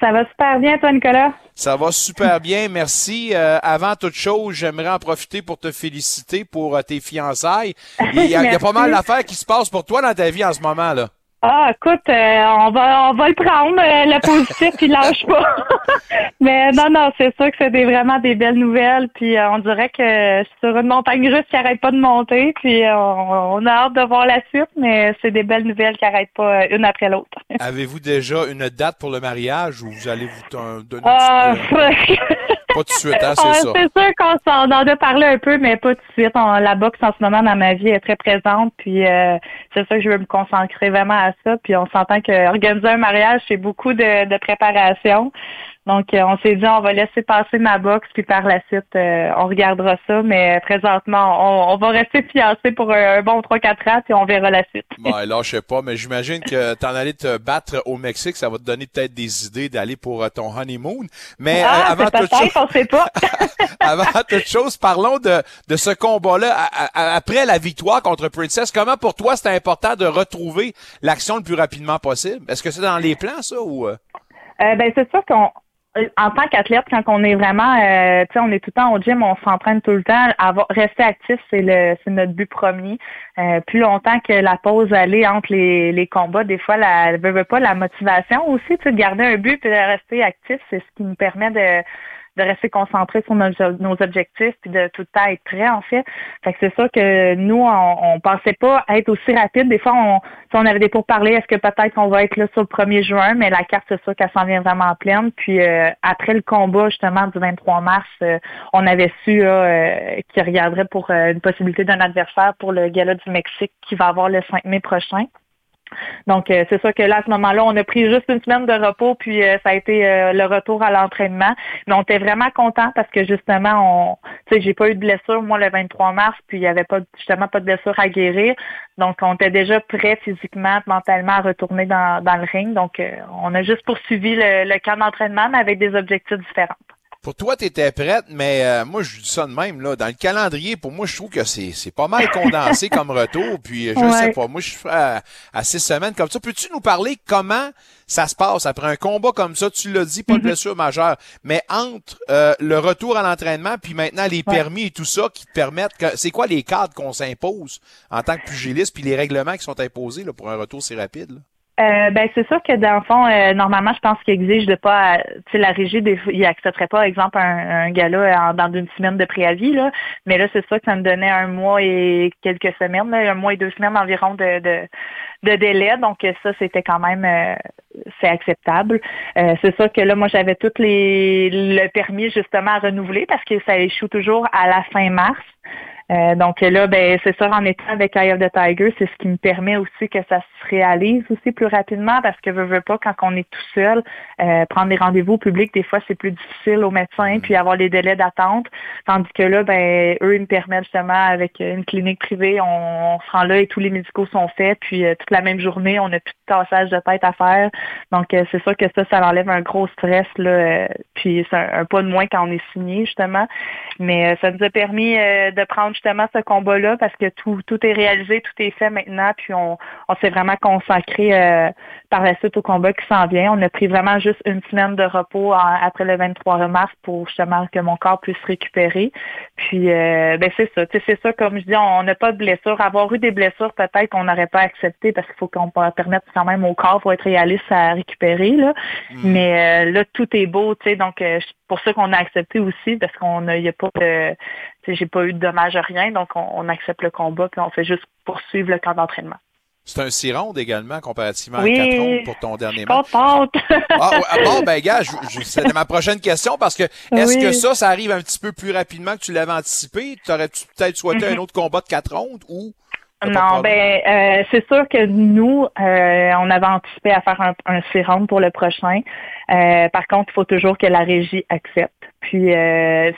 [SPEAKER 13] Ça va super bien, toi, Nicolas?
[SPEAKER 3] Ça va super bien, merci. Euh, avant toute chose, j'aimerais en profiter pour te féliciter pour euh, tes fiançailles. Il y, a, il y a pas mal d'affaires qui se passent pour toi dans ta vie en ce moment, là.
[SPEAKER 13] Ah, écoute, euh, on va on va le prendre, euh, le positif, il lâche pas. Mais non, non, c'est sûr que c'est des, vraiment des belles nouvelles. Puis euh, on dirait que sur une montagne russe qui arrête pas de monter. Puis on, a hâte de voir la suite, mais c'est des belles nouvelles qui arrêtent pas une après l'autre.
[SPEAKER 3] Avez-vous déjà une date pour le mariage ou vous allez vous donner ah, Pas tout de suite, hein, c'est ça.
[SPEAKER 13] C'est sûr qu'on en a parlé un peu, mais pas tout de suite. la boxe en ce moment dans ma vie est très présente. Puis c'est ça que je veux me concentrer vraiment à ça. Puis on s'entend qu'organiser un mariage, c'est beaucoup de, préparation. Donc, euh, on s'est dit, on va laisser passer ma boxe, puis par la suite, euh, on regardera ça. Mais présentement, on, va rester fiancés pour un, bon 3-4 ans, puis on verra la suite.
[SPEAKER 3] Ouais, là, je sais pas, mais j'imagine que t'en allais te battre au Mexique, ça va te donner peut-être des idées d'aller pour ton honeymoon. Mais
[SPEAKER 13] ah, avant toute chose, on sait pas.
[SPEAKER 3] avant toute chose, parlons de, de ce combat-là. Après la victoire contre Princess, comment pour toi c'était important de retrouver l'action le plus rapidement possible? Est-ce que c'est dans les plans, ça, ou? Euh,
[SPEAKER 13] ben, c'est sûr qu'on en tant qu'athlète, quand on est vraiment, euh, tu sais, on est tout le temps au gym, on s'entraîne tout le temps. Avoir, rester actif, c'est le, c'est notre but premier. Euh, plus longtemps que la pause allait entre les, les combats, des fois, la, veut, pas la motivation aussi, tu sais, de garder un but et de rester actif, c'est ce qui nous permet de de rester concentré sur nos, nos, objectifs puis de tout le temps être prêt en fait. Fait que c'est ça que nous on, on pensait pas être aussi rapide. Des fois on si on avait des pourparlers, est-ce que peut-être qu'on va être là sur le 1er juin, mais la carte c'est ça qu'elle s'en vient vraiment en pleine. Puis euh, après le combat justement du 23 mars, euh, on avait su euh, qu'il regarderait pour une possibilité d'un adversaire pour le gala du Mexique qui va avoir le 5 mai prochain. Donc, euh, c'est sûr que là, à ce moment-là, on a pris juste une semaine de repos, puis euh, ça a été euh, le retour à l'entraînement. Mais on était vraiment contents parce que justement, on, tu sais, j'ai pas eu de blessure, moi, le 23 mars, puis il y avait pas justement pas de blessure à guérir. Donc, on était déjà prêt physiquement, mentalement à retourner dans, dans le ring. Donc, on a juste poursuivi le, le camp d'entraînement, mais avec des objectifs différents.
[SPEAKER 3] Pour toi, tu étais prête, mais euh, moi, je dis ça de même. Là. Dans le calendrier, pour moi, je trouve que c'est, c'est pas mal condensé comme retour. Puis, je sais pas, moi, je suis à, à, six semaines comme ça. Peux-tu nous parler comment ça se passe après un combat comme ça? Tu l'as dit, pas de mm-hmm. blessure majeure. Mais entre euh, le retour à l'entraînement, puis maintenant les permis et tout ça qui te permettent... Que, c'est quoi les cadres qu'on s'impose en tant que pugiliste, puis les règlements qui sont imposés là, pour un retour si rapide? Là?
[SPEAKER 13] Euh, ben c'est sûr que dans le fond, euh, normalement, je pense qu'il exige de pas, tu sais, la régie, il accepterait pas, exemple, un, un gars-là dans une semaine de préavis, là. Mais là, c'est sûr que ça me donnait un mois et quelques semaines, un mois et deux semaines environ de, de, de délai. Donc ça, c'était quand même, euh, c'est acceptable. c'est sûr que là, moi, j'avais toutes les, le permis justement à renouveler parce que ça échoue toujours à la fin mars. Euh, donc là, ben c'est sûr, en étant avec Eye of the Tiger, c'est ce qui me permet aussi que ça se réalise aussi plus rapidement parce que veux, veux pas, quand on est tout seul, euh, prendre des rendez-vous publics, des fois c'est plus difficile aux médecins, puis avoir les délais d'attente. Tandis que là, ben eux, ils me permettent justement avec une clinique privée, on, se rend là et tous les médicaux sont faits, puis euh, toute la même journée, on n'a plus de tassage de tête à faire. Donc c'est sûr que ça, ça enlève un gros stress, là, puis c'est un, un, pas de moins quand on est signé, justement. Mais ça nous a permis de prendre justement ce combat-là parce que tout, tout est réalisé, tout est fait maintenant, puis on, on s'est vraiment consacré euh, par la suite au combat qui s'en vient. On a pris vraiment juste une semaine de repos après le 23 mars pour justement que mon corps puisse récupérer. Puis euh, ben c'est ça, c'est ça, comme je dis, on n'a pas de blessures. Avoir eu des blessures, peut-être qu'on n'aurait pas accepté parce qu'il faut qu'on permette quand même au corps pour être réaliste à récupérer. Là. Mm. Mais euh, là, tout est beau, tu sais, donc pour ça qu'on a accepté aussi, parce qu'on n'y a pas de j'ai pas eu de dommages à rien, donc on, accepte le combat, puis on fait juste poursuivre le camp d'entraînement.
[SPEAKER 3] C'est un 6 rondes également, comparativement à 4 rondes pour ton dernier match.
[SPEAKER 13] ah,
[SPEAKER 3] ah, bon, ben gars, c'était ma prochaine question parce que est-ce que ça, ça arrive un petit peu plus rapidement que tu l'avais anticipé? T'aurais-tu peut-être souhaité un mhm. autre combat de 4 rondes ou
[SPEAKER 13] non, ben euh, c'est sûr que nous, euh, on avait anticipé à faire un, un 6 rounds pour le prochain. Euh, par contre, il faut toujours que la régie accepte. Puis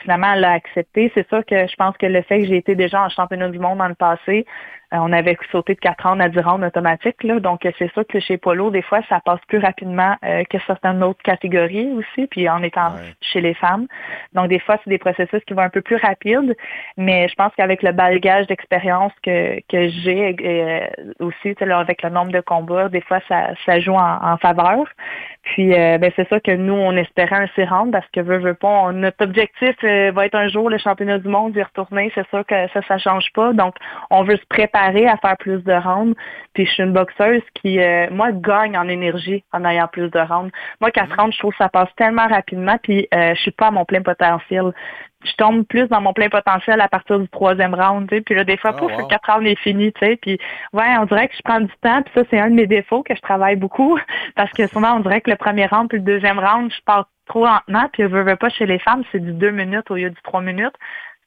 [SPEAKER 13] finalement, elle a accepté. C'est sûr que je pense que le fait que j'ai été déjà en championnat du monde dans le passé, euh, on avait sauté de 4 rounds à 10 rounds automatiques. Là, donc, euh, c'est sûr que chez Polo, des fois, ça passe plus rapidement euh, que certaines autres catégories aussi, puis en étant chez les femmes. Donc, des fois, c'est des processus qui vont un peu plus rapides, mais je pense qu'avec le bagage d'expérience que, que j'ai aussi, avec le nombre de combats, des fois, ça, ça joue en, faveur. Puis, ben, c'est ça que nous, on espérait un 6 rounds parce que, veut, veut pas, notre objectif va être un jour le championnat du monde, d'y retourner. C'est sûr que ça, ça change pas. Donc, on veut se préparer à faire plus de rounds. Puis je suis une boxeuse qui, euh, moi, gagne en énergie en ayant plus de rounds. Moi, quatre mm-hmm. rounds, je trouve que ça passe tellement rapidement, puis euh, je suis pas à mon plein potentiel. Je tombe plus dans mon plein potentiel à partir du troisième round, tu sais. Puis là, des fois, oh, pouf, quatre rounds est fini, tu sais. Puis ouais, on dirait que je prends du temps, puis ça, c'est un de mes défauts que je travaille beaucoup. Parce que souvent, on dirait que le premier round puis le deuxième round, je pars trop lentement, puis je veux, veux pas chez les femmes, c'est du deux minutes au lieu du trois minutes.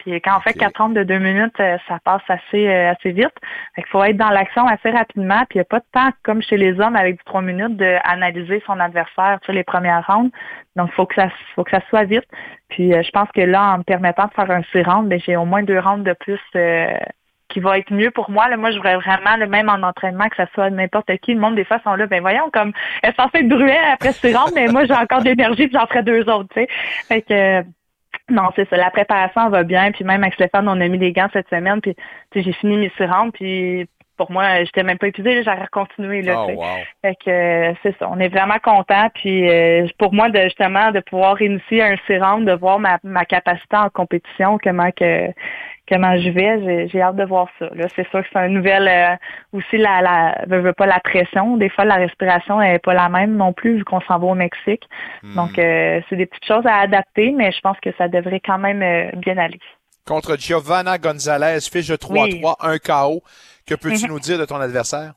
[SPEAKER 13] Puis quand on fait quatre rondes de deux minutes, euh, ça passe assez euh, assez vite. Fait qu'il faut être dans l'action assez rapidement. Puis il n'y a pas de temps, comme chez les hommes, avec du trois minutes, d'analyser son adversaire sur les premières rondes. Donc, il faut que ça faut que ça soit vite. Puis je pense que là, en me permettant de faire un six rounds, ben, j'ai au moins deux rounds de plus qui va être mieux pour moi. Là, moi, je voudrais vraiment, le même en entraînement, que ça soit n'importe qui. Le monde, des fois, sont là, ben voyons, comme, elle est censée être brûlée après ces rounds, mais moi, j'ai encore de l'énergie, puis j'en ferai deux autres, tu sais. Fait que, non, c'est ça. La préparation va bien. Puis même avec Stéphane, on a mis des gants cette semaine. Puis j'ai fini mes rounds. Puis pour moi, j'étais même pas épuisée. J'aurais continué. Là,
[SPEAKER 3] oh, wow.
[SPEAKER 13] Fait que euh, c'est ça. On est vraiment content. Puis euh, pour moi, de justement, de pouvoir initier un rounds, de voir ma, ma capacité en compétition, comment que comment je vais. J'ai hâte de voir ça. Là, c'est sûr que c'est un nouvel euh, aussi la, la veut, pas la pression. Des fois, la respiration n'est pas la même non plus vu qu'on s'en va au Mexique. Hmm. Donc, euh, c'est des petites choses à adapter, mais je pense que ça devrait quand même euh, bien aller.
[SPEAKER 3] Contre Giovanna Gonzalez, fiche de 3-3, un KO. Que peux-tu mhm. nous dire de ton adversaire?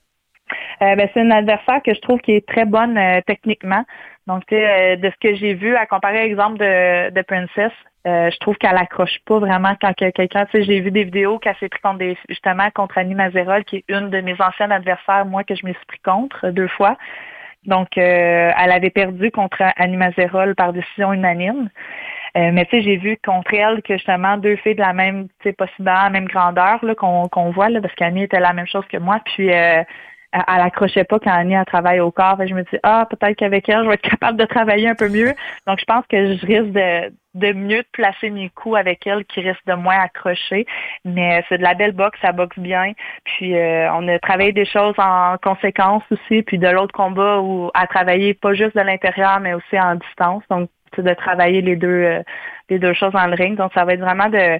[SPEAKER 13] ben, c'est un adversaire que je trouve qui est très bonne techniquement. Donc, de ce que j'ai vu, à comparer l'exemple de, de Princess, euh, je trouve qu'elle accroche pas vraiment quand quelqu'un, tu sais, j'ai vu des vidéos qu'elle s'est pris contre des, justement contre Annie Mazerol, qui est une de mes anciennes adversaires, moi, que je me suis pris contre deux fois. Donc, euh, elle avait perdu contre Annie Mazerol par décision unanime. Euh, mais tu sais, j'ai vu contre elle que justement deux filles de la même, tu sais, possiblement même grandeur qu'on qu'on voit, là, parce qu'Annie était la même chose que moi. Puis elle accrochait pas quand Annie a travaillé au corps. Je me dis ah peut-être qu'avec elle je vais être capable de travailler un peu mieux. Donc je pense que je risque de, de mieux placer mes coups avec elle qui risque de moins accrocher. Mais c'est de la belle boxe, ça boxe bien. Puis euh, on a travaillé des choses en conséquence aussi. Puis de l'autre combat où à travailler pas juste de l'intérieur mais aussi en distance. Donc c'est de travailler les deux euh, les deux choses dans le ring. Donc ça va être vraiment de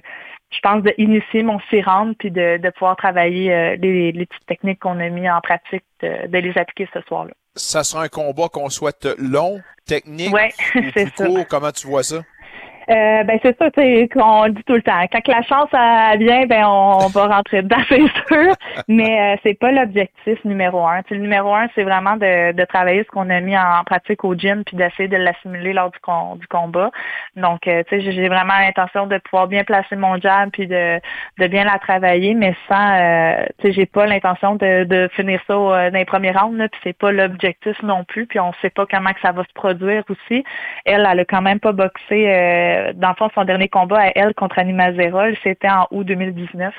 [SPEAKER 13] je pense, d'initier mon rounds puis de, de pouvoir travailler euh, les, les, petites techniques qu'on a mis en pratique, de, de les appliquer ce soir-là.
[SPEAKER 3] Ça sera un combat qu'on souhaite long, technique,
[SPEAKER 13] ouais,
[SPEAKER 3] ou plus court. Comment tu vois ça?
[SPEAKER 13] Euh, ben c'est ça, tu sais, qu'on dit tout le temps. Quand la chance vient, ben on, va rentrer dedans, c'est sûr. Mais euh, c'est pas l'objectif numéro un. le numéro un, c'est vraiment de, de travailler ce qu'on a mis en pratique au gym, puis d'essayer de l'assimiler lors du, du combat. Donc, euh, tu sais, j'ai vraiment l'intention de pouvoir bien placer mon jab, puis de, de bien la travailler, mais sans, euh, tu sais, j'ai pas l'intention de, de finir ça dans les premiers rounds, puis c'est pas l'objectif non plus, puis on sait pas comment que ça va se produire aussi. Elle, elle a quand même pas boxé euh, dans le fond, son dernier combat à elle contre Annie Mazerol, c'était en août 2019.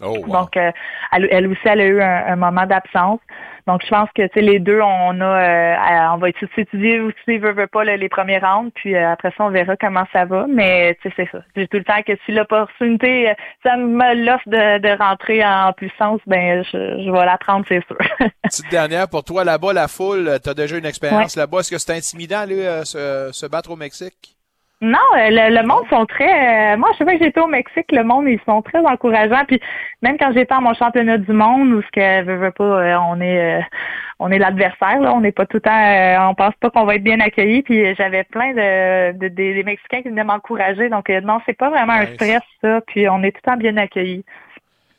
[SPEAKER 13] Donc, euh, elle, aussi, elle a eu un, moment d'absence. Donc, je pense que les deux, on a, euh, on va étudier aussi, veut, veut pas les premiers rounds, puis après ça, on verra comment ça va. Mais tu sais, c'est ça. J'ai tout le temps que si l'opportunité, ça me l'offre de, rentrer en puissance, ben je, vais la prendre, c'est sûr.
[SPEAKER 3] Petite dernière pour toi, là-bas, la foule, tu as déjà une expérience là-bas. Est-ce que c'est intimidant, là, se battre au Mexique?
[SPEAKER 13] Non, euh, le, monde sont très. Euh, moi, je sais pas que j'étais au Mexique, le monde ils sont très encourageants. Puis même quand j'étais à mon championnat du monde, où ce que pas, euh, on est, on est l'adversaire là, on n'est pas tout le temps, on pense pas qu'on va être bien accueillis. Puis j'avais plein de, de, des Mexicains qui venaient m'encourager. Donc non, c'est pas vraiment un stress ça. Puis on est tout le temps bien accueillis.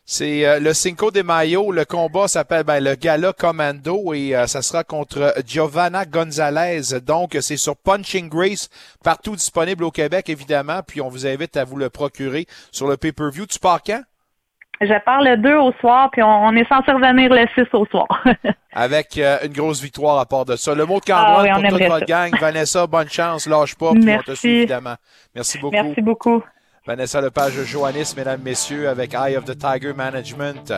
[SPEAKER 3] C'est euh, le Cinco de Mayo. Le combat s'appelle ben, le Gala Commando et euh, ça sera contre Giovanna Gonzalez. Donc, c'est sur Punching Grace, partout disponible au Québec, évidemment. Puis, on vous invite à vous le procurer sur le pay-per-view. Tu pars quand?
[SPEAKER 13] Je pars le 2 au soir, puis on, est censé revenir le 6 au soir.
[SPEAKER 3] Avec euh, une grosse victoire à part de ça. Le mot de Cambrois ah pour toute votre gang. Vanessa, bonne chance. Lâche pas, puis on te suit, évidemment. Merci beaucoup.
[SPEAKER 13] Merci beaucoup.
[SPEAKER 3] Vanessa Lepage Joannis, mesdames, messieurs, avec Eye of the Tiger Management,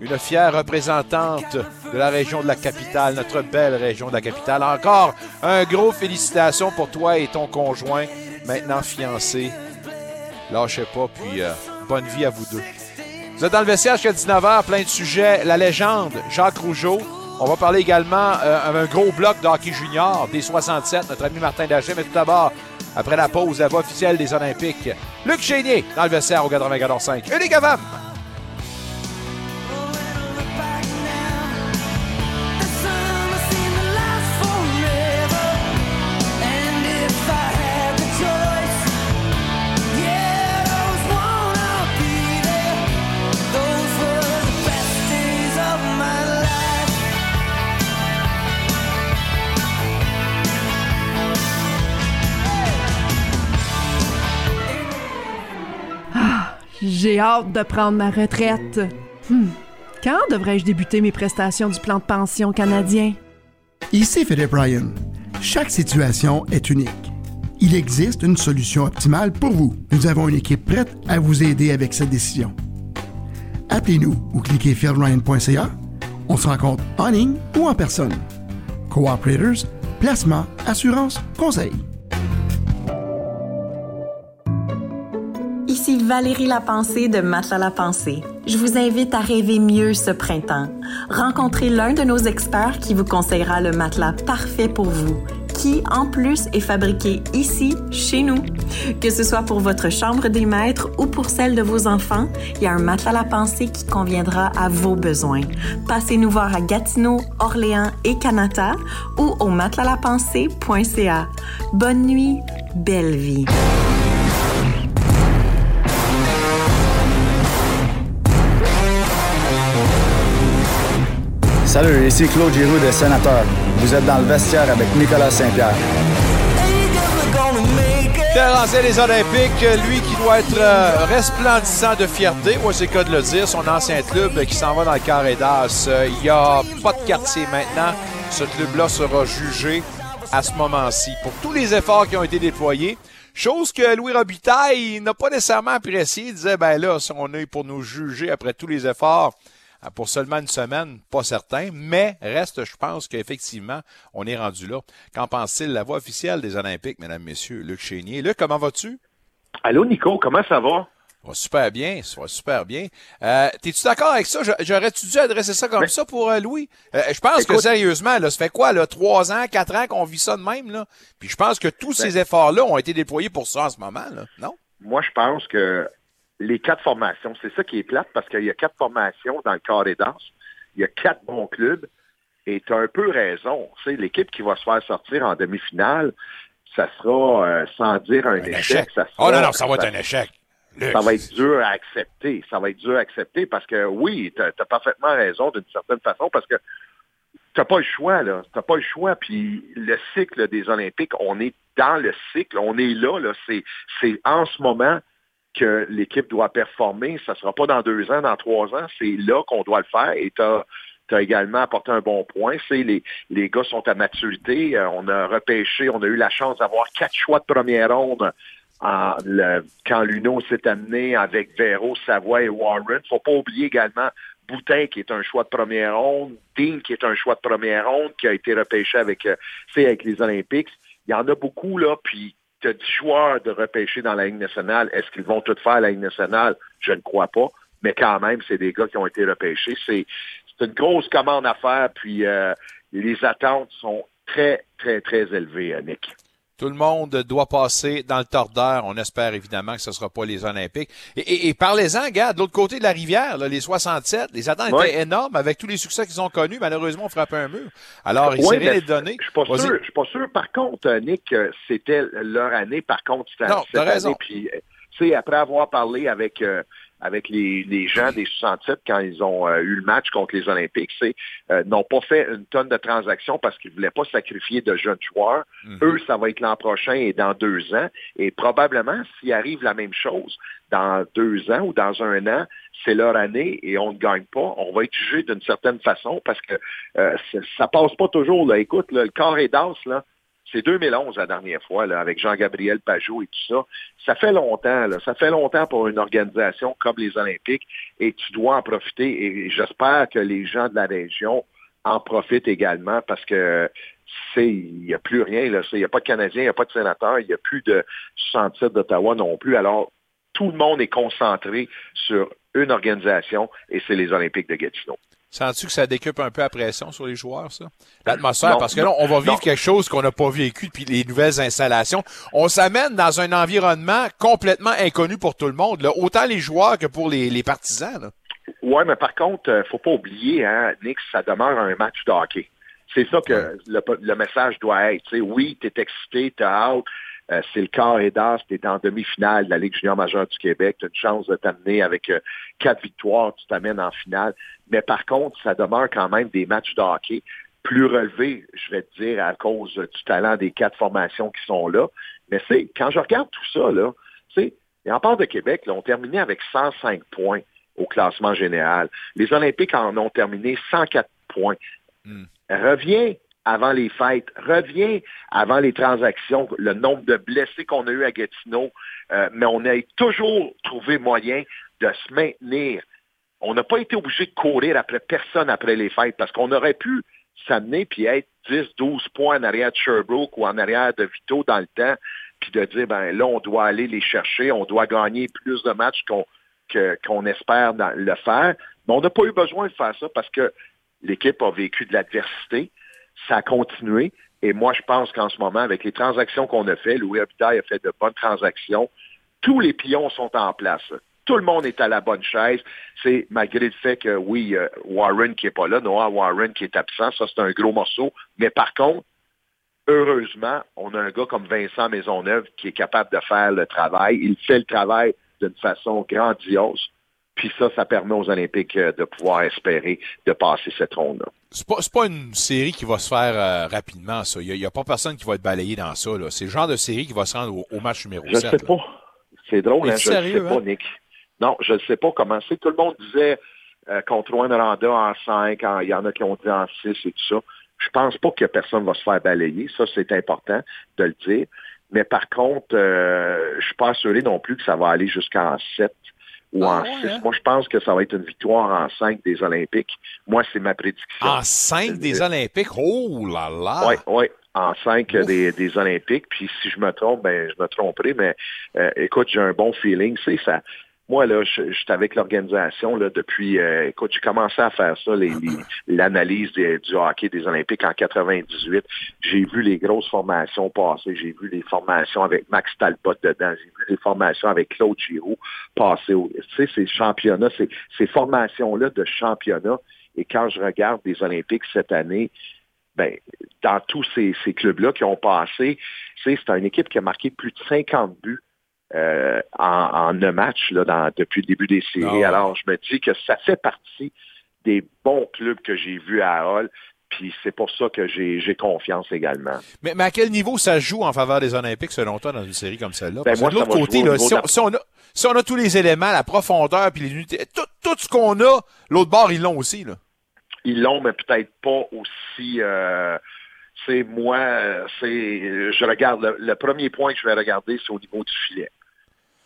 [SPEAKER 3] une fière représentante de la région de la capitale, notre belle région de la capitale. Encore un gros félicitations pour toi et ton conjoint, maintenant fiancé. Lâchez pas, puis euh, bonne vie à vous deux. Vous êtes dans le vestiaire jusqu'à 19h, plein de sujets. La légende, Jacques Rougeau. On va parler également euh, un gros bloc de hockey junior, des 67, notre ami Martin Daget. Mais tout d'abord, après la pause, la voix officielle des Olympiques, Luc Chénier dans le vestiaire au 94.5. Unique à
[SPEAKER 14] J'ai hâte de prendre ma retraite. Hmm. Quand devrais-je débuter mes prestations du plan de pension canadien?
[SPEAKER 15] Ici Philip Ryan. Chaque situation est unique. Il existe une solution optimale pour vous. Nous avons une équipe prête à vous aider avec cette décision. Appelez-nous ou cliquez philryan.ca. On se rencontre en ligne ou en personne. Cooperators, placement, assurance, conseil.
[SPEAKER 16] Ici Valérie Lapensée de Matelas La Pensée. Je vous invite à rêver mieux ce printemps. Rencontrez l'un de nos experts qui vous conseillera le matelas parfait pour vous, qui en plus est fabriqué ici, chez nous. Que ce soit pour votre chambre des maîtres ou pour celle de vos enfants, il y a un matelas La Pensée qui conviendra à vos besoins. Passez nous voir à Gatineau, Orléans et Canada ou au matelaslapensée.ca. Bonne nuit, belle vie.
[SPEAKER 17] Salut, ici Claude Giroux de Sénateur. Vous êtes dans le vestiaire avec Nicolas Saint-Pierre.
[SPEAKER 3] Terrancé les Olympiques, lui qui doit être euh, resplendissant de fierté, moi c'est le cas de le dire, son ancien club qui s'en va dans le carré d'as. Euh, Il n'y a pas de quartier maintenant. Ce club-là sera jugé à ce moment-ci pour tous les efforts qui ont été déployés. Chose que Louis Robitaille n'a pas nécessairement apprécié. Il disait, ben là, si on est pour nous juger après tous les efforts, pour seulement une semaine, pas certain, mais reste, je pense qu'effectivement, on est rendu là. Qu'en pense-t-il la voix officielle des Olympiques, mesdames, messieurs? Luc Chénier. Luc, comment vas-tu?
[SPEAKER 18] Allô, Nico, comment ça va?
[SPEAKER 3] Ça va super bien, ça va super bien. Euh, T'es-tu d'accord avec ça? J'aurais-tu dû adresser ça comme ça pour euh, Louis? Euh, je pense que sérieusement, là, ça fait quoi, là, trois ans, quatre ans qu'on vit ça de même, là? Puis je pense que tous
[SPEAKER 18] Ben-
[SPEAKER 3] ces efforts-là ont été déployés pour ça en ce moment, là, non?
[SPEAKER 18] Moi, je pense que les quatre formations, c'est ça qui est plate parce qu'il y a quatre formations dans le carré danse. Il y a quatre bons clubs. Et tu as un peu raison. Tu sais, l'équipe qui va se faire sortir en demi-finale, ça sera, euh, sans dire un, échec,
[SPEAKER 3] échec.
[SPEAKER 18] ça sera-
[SPEAKER 3] Oh non, non, ça va être un échec.
[SPEAKER 18] Ça va être dur à accepter. Ça va être dur à accepter parce que oui, tu as, parfaitement raison d'une certaine façon parce que t'as pas le choix, là. T'as pas le choix. Puis le cycle des Olympiques, on est dans le cycle, on est là, là. C'est en ce moment que l'équipe doit performer. Ça sera pas dans deux ans, dans trois ans. C'est là qu'on doit le faire. Et tu as également apporté un bon point. C'est les, les gars sont à maturité. Euh, on a repêché, on a eu la chance d'avoir quatre choix de première ronde quand Luno s'est amené avec Véro, Savoie et Warren. faut pas oublier également Boutin, qui est un choix de première ronde, Dean, qui est un choix de première ronde, qui a été repêché avec, euh, avec les Olympiques. Il y en a beaucoup, là, puis tu as 10 joueurs de repêcher dans la Ligue nationale. Est-ce qu'ils vont tout faire la Ligue nationale? Je ne crois pas. Mais quand même, c'est des gars qui ont été repêchés. C'est c'est une grosse commande à faire, puis euh, les attentes sont très, très, très élevées, euh, Nick.
[SPEAKER 3] Tout le monde doit passer dans le tordeur. On espère évidemment que ce ne sera pas les Olympiques. Et, et- et parlez-en, gars, de l'autre côté de la rivière, là, les 67, les attentes
[SPEAKER 18] Ouais.
[SPEAKER 3] étaient énormes avec tous les succès qu'ils ont connus. Malheureusement, on frappait un mur. Alors, il
[SPEAKER 18] Ouais,
[SPEAKER 3] s'est rien
[SPEAKER 18] mais
[SPEAKER 3] été donné.
[SPEAKER 18] Je suis pas
[SPEAKER 3] Vas-y.
[SPEAKER 18] sûr. Je suis pas sûr. Par contre, euh, Nick, euh, c'était leur année. Par contre, c'était
[SPEAKER 3] Non,
[SPEAKER 18] cette
[SPEAKER 3] raison.
[SPEAKER 18] année. Puis, euh, tu sais, après avoir parlé avec euh, avec les, les gens des 67 quand ils ont euh, eu le match contre les Olympiques, c'est euh, n'ont pas fait une tonne de transactions parce qu'ils voulaient pas sacrifier de jeunes joueurs.
[SPEAKER 3] Mhm.
[SPEAKER 18] Eux, ça va être l'an prochain et dans deux ans. Et probablement, s'il arrive la même chose dans deux ans ou dans un an, c'est leur année et on ne gagne pas, on va être jugé d'une certaine façon parce que euh, ça, ça passe pas toujours. Là. Écoute, là, le carré d'as, là, c'est 2011 la dernière fois, avec Jean-Gabriel Pajot et tout ça. Ça fait longtemps. Ça fait longtemps pour une organisation comme les Olympiques et tu dois en profiter. Et j'espère que les gens de la région en profitent également parce que il n'y a plus rien, Il n'y a pas de Canadiens, il n'y a pas de sénateurs, il n'y a plus de 67 d'Ottawa non plus. Alors, tout le monde est concentré sur une organisation et c'est les Olympiques de Gatineau.
[SPEAKER 3] Sens-tu que ça décupe un peu la pression sur les joueurs, ça? L'atmosphère, parce que là,
[SPEAKER 18] non,
[SPEAKER 3] on va vivre
[SPEAKER 18] non.
[SPEAKER 3] quelque chose qu'on n'a pas vécu depuis les nouvelles installations. On s'amène dans un environnement complètement inconnu pour tout le monde, là, autant les joueurs que pour les, les partisans. Là.
[SPEAKER 18] Ouais, mais par contre, euh, faut pas oublier, hein, Nick, ça demeure un match de hockey. C'est ça que le, le message doit être. Tu sais, oui, tu es excité, tu as hâte. Euh, c'est le quart et d'as, tu es en demi-finale de la Ligue junior majeure du Québec, tu as une chance de t'amener avec euh, quatre victoires, tu t'amènes en finale. Mais par contre, ça demeure quand même des matchs de hockey plus relevés, je vais te dire, à cause du talent des quatre formations qui sont là. Mais c'est quand je regarde tout ça, là, tu sais, en part de Québec, là, on terminé avec 105 points au classement général. Les Olympiques en ont terminé 104 points. Reviens avant les fêtes, reviens avant les transactions, le nombre de blessés qu'on a eu à Gatineau, euh, mais on a toujours trouvé moyen de se maintenir. On n'a pas été obligé de courir après personne après les fêtes parce qu'on aurait pu s'amener puis être 10, 12 points en arrière de Sherbrooke ou en arrière de Vito dans le temps, puis de dire, ben là, on doit aller les chercher, on doit gagner plus de matchs qu'on espère le faire. Mais on n'a pas eu besoin de faire ça parce que l'équipe a vécu de l'adversité, ça a continué. Et moi, je pense qu'en ce moment, avec les transactions qu'on a fait, Louis Robitaille a fait de bonnes transactions. Tous les pions sont en place. Tout le monde est à la bonne chaise. C'est malgré le fait que, oui, Warren qui est pas là, Noah Warren qui est absent, ça c'est un gros morceau. Mais par contre, heureusement, on a un gars comme Vincent Maisonneuve qui est capable de faire le travail. Il fait le travail d'une façon grandiose. Puis ça, ça permet aux Olympiques euh, de pouvoir espérer de passer cette ronde-là.
[SPEAKER 3] C'est pas, c'est pas une série qui va se faire euh, rapidement, ça. Il n'y a, pas personne qui va être balayé dans ça. là. C'est le genre de série qui va se rendre au, au match numéro
[SPEAKER 18] Je ne
[SPEAKER 3] 7.
[SPEAKER 18] sais pas. C'est drôle, hein, je ne sais pas,
[SPEAKER 3] hein?
[SPEAKER 18] Nick. Non, je ne sais pas comment c'est. Tout le monde disait euh, contre Rwanda en 5, il y en a qui ont dit en 6 et tout ça. Je pense pas que personne va se faire balayer. Ça, c'est important de le dire. Mais par contre, euh, je suis pas assuré non plus que ça va aller jusqu'en 7 ou
[SPEAKER 3] Ah
[SPEAKER 18] en 6. Moi, je pense que ça va être une victoire en 5 des Olympiques. Moi, c'est ma prédiction.
[SPEAKER 3] En 5 des Olympiques? Oh là là!
[SPEAKER 18] Oui, oui, en cinq euh, des, des Olympiques. Puis si je me trompe, ben je me tromperai, mais euh, écoute, j'ai un bon feeling. C'est ça. Moi, là, je- j'étais avec l'organisation depuis euh, écoute, j'ai commencé à faire ça, l'analyse du hockey des Olympiques en 98. J'ai vu les grosses formations passer, j'ai vu les formations avec Max Talbot dedans, j'ai vu les formations avec Claude Giroux passer. Tu sais, ces championnats, ces, formations-là de championnat. Et quand je regarde les Olympiques cette année, ben, dans tous ces, clubs-là qui ont passé, c'est une équipe qui a marqué plus de 50 buts euh, en, en un match là, dans- depuis le début des séries.
[SPEAKER 3] Ah.
[SPEAKER 18] Alors, je me dis que ça fait partie des bons clubs que j'ai vus à Hall, puis c'est pour ça que j'ai confiance également.
[SPEAKER 3] Mais, mais à quel niveau ça joue en faveur des Olympiques, selon toi, dans une série comme celle-là?
[SPEAKER 18] Ben,
[SPEAKER 3] de l'autre côté, là, si, on,
[SPEAKER 18] la-
[SPEAKER 3] si on a, si on a tous les éléments, la profondeur, puis les unités, tout, tout ce qu'on a, l'autre bord, ils l'ont aussi. Là.
[SPEAKER 18] Ils l'ont, mais peut-être pas aussi. Euh, c'est moi, euh, c'est. Je regarde le, le premier point que je vais regarder, c'est au niveau du filet.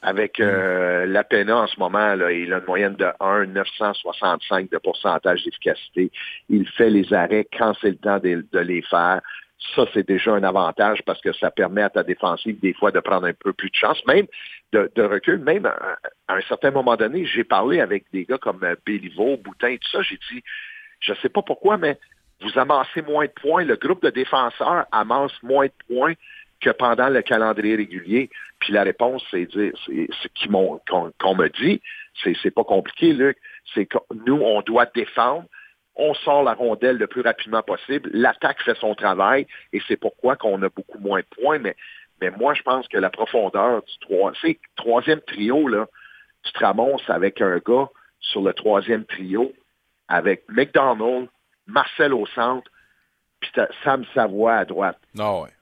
[SPEAKER 18] Avec euh, la PENA en ce moment, il a une moyenne de 1, 965 de pourcentage d'efficacité. Il fait les arrêts quand c'est le temps de, les faire. Ça, c'est déjà un avantage parce que ça permet à ta défensive des fois de prendre un peu plus de chance, même de, recul. Même à, un certain moment donné, j'ai parlé avec des gars comme euh, Béliveau, Boutin, tout ça. J'ai dit, je sais pas pourquoi, mais vous amassez moins de points. Le groupe de défenseurs amasse moins de points que pendant le calendrier régulier. Puis la réponse, c'est dire, ce qu'on qu'on me dit, c'est pas compliqué, Luc. C'est que nous, on doit défendre. On sort la rondelle le plus rapidement possible. L'attaque fait son travail et c'est pourquoi qu'on a beaucoup moins de points. Mais, mais moi, je pense que la profondeur du trois, troisième trio, là, tu te ramasses avec un gars sur le troisième trio, avec McDonald, Marcel au centre, puis Sam Savoie à droite.
[SPEAKER 3] Non, ouais.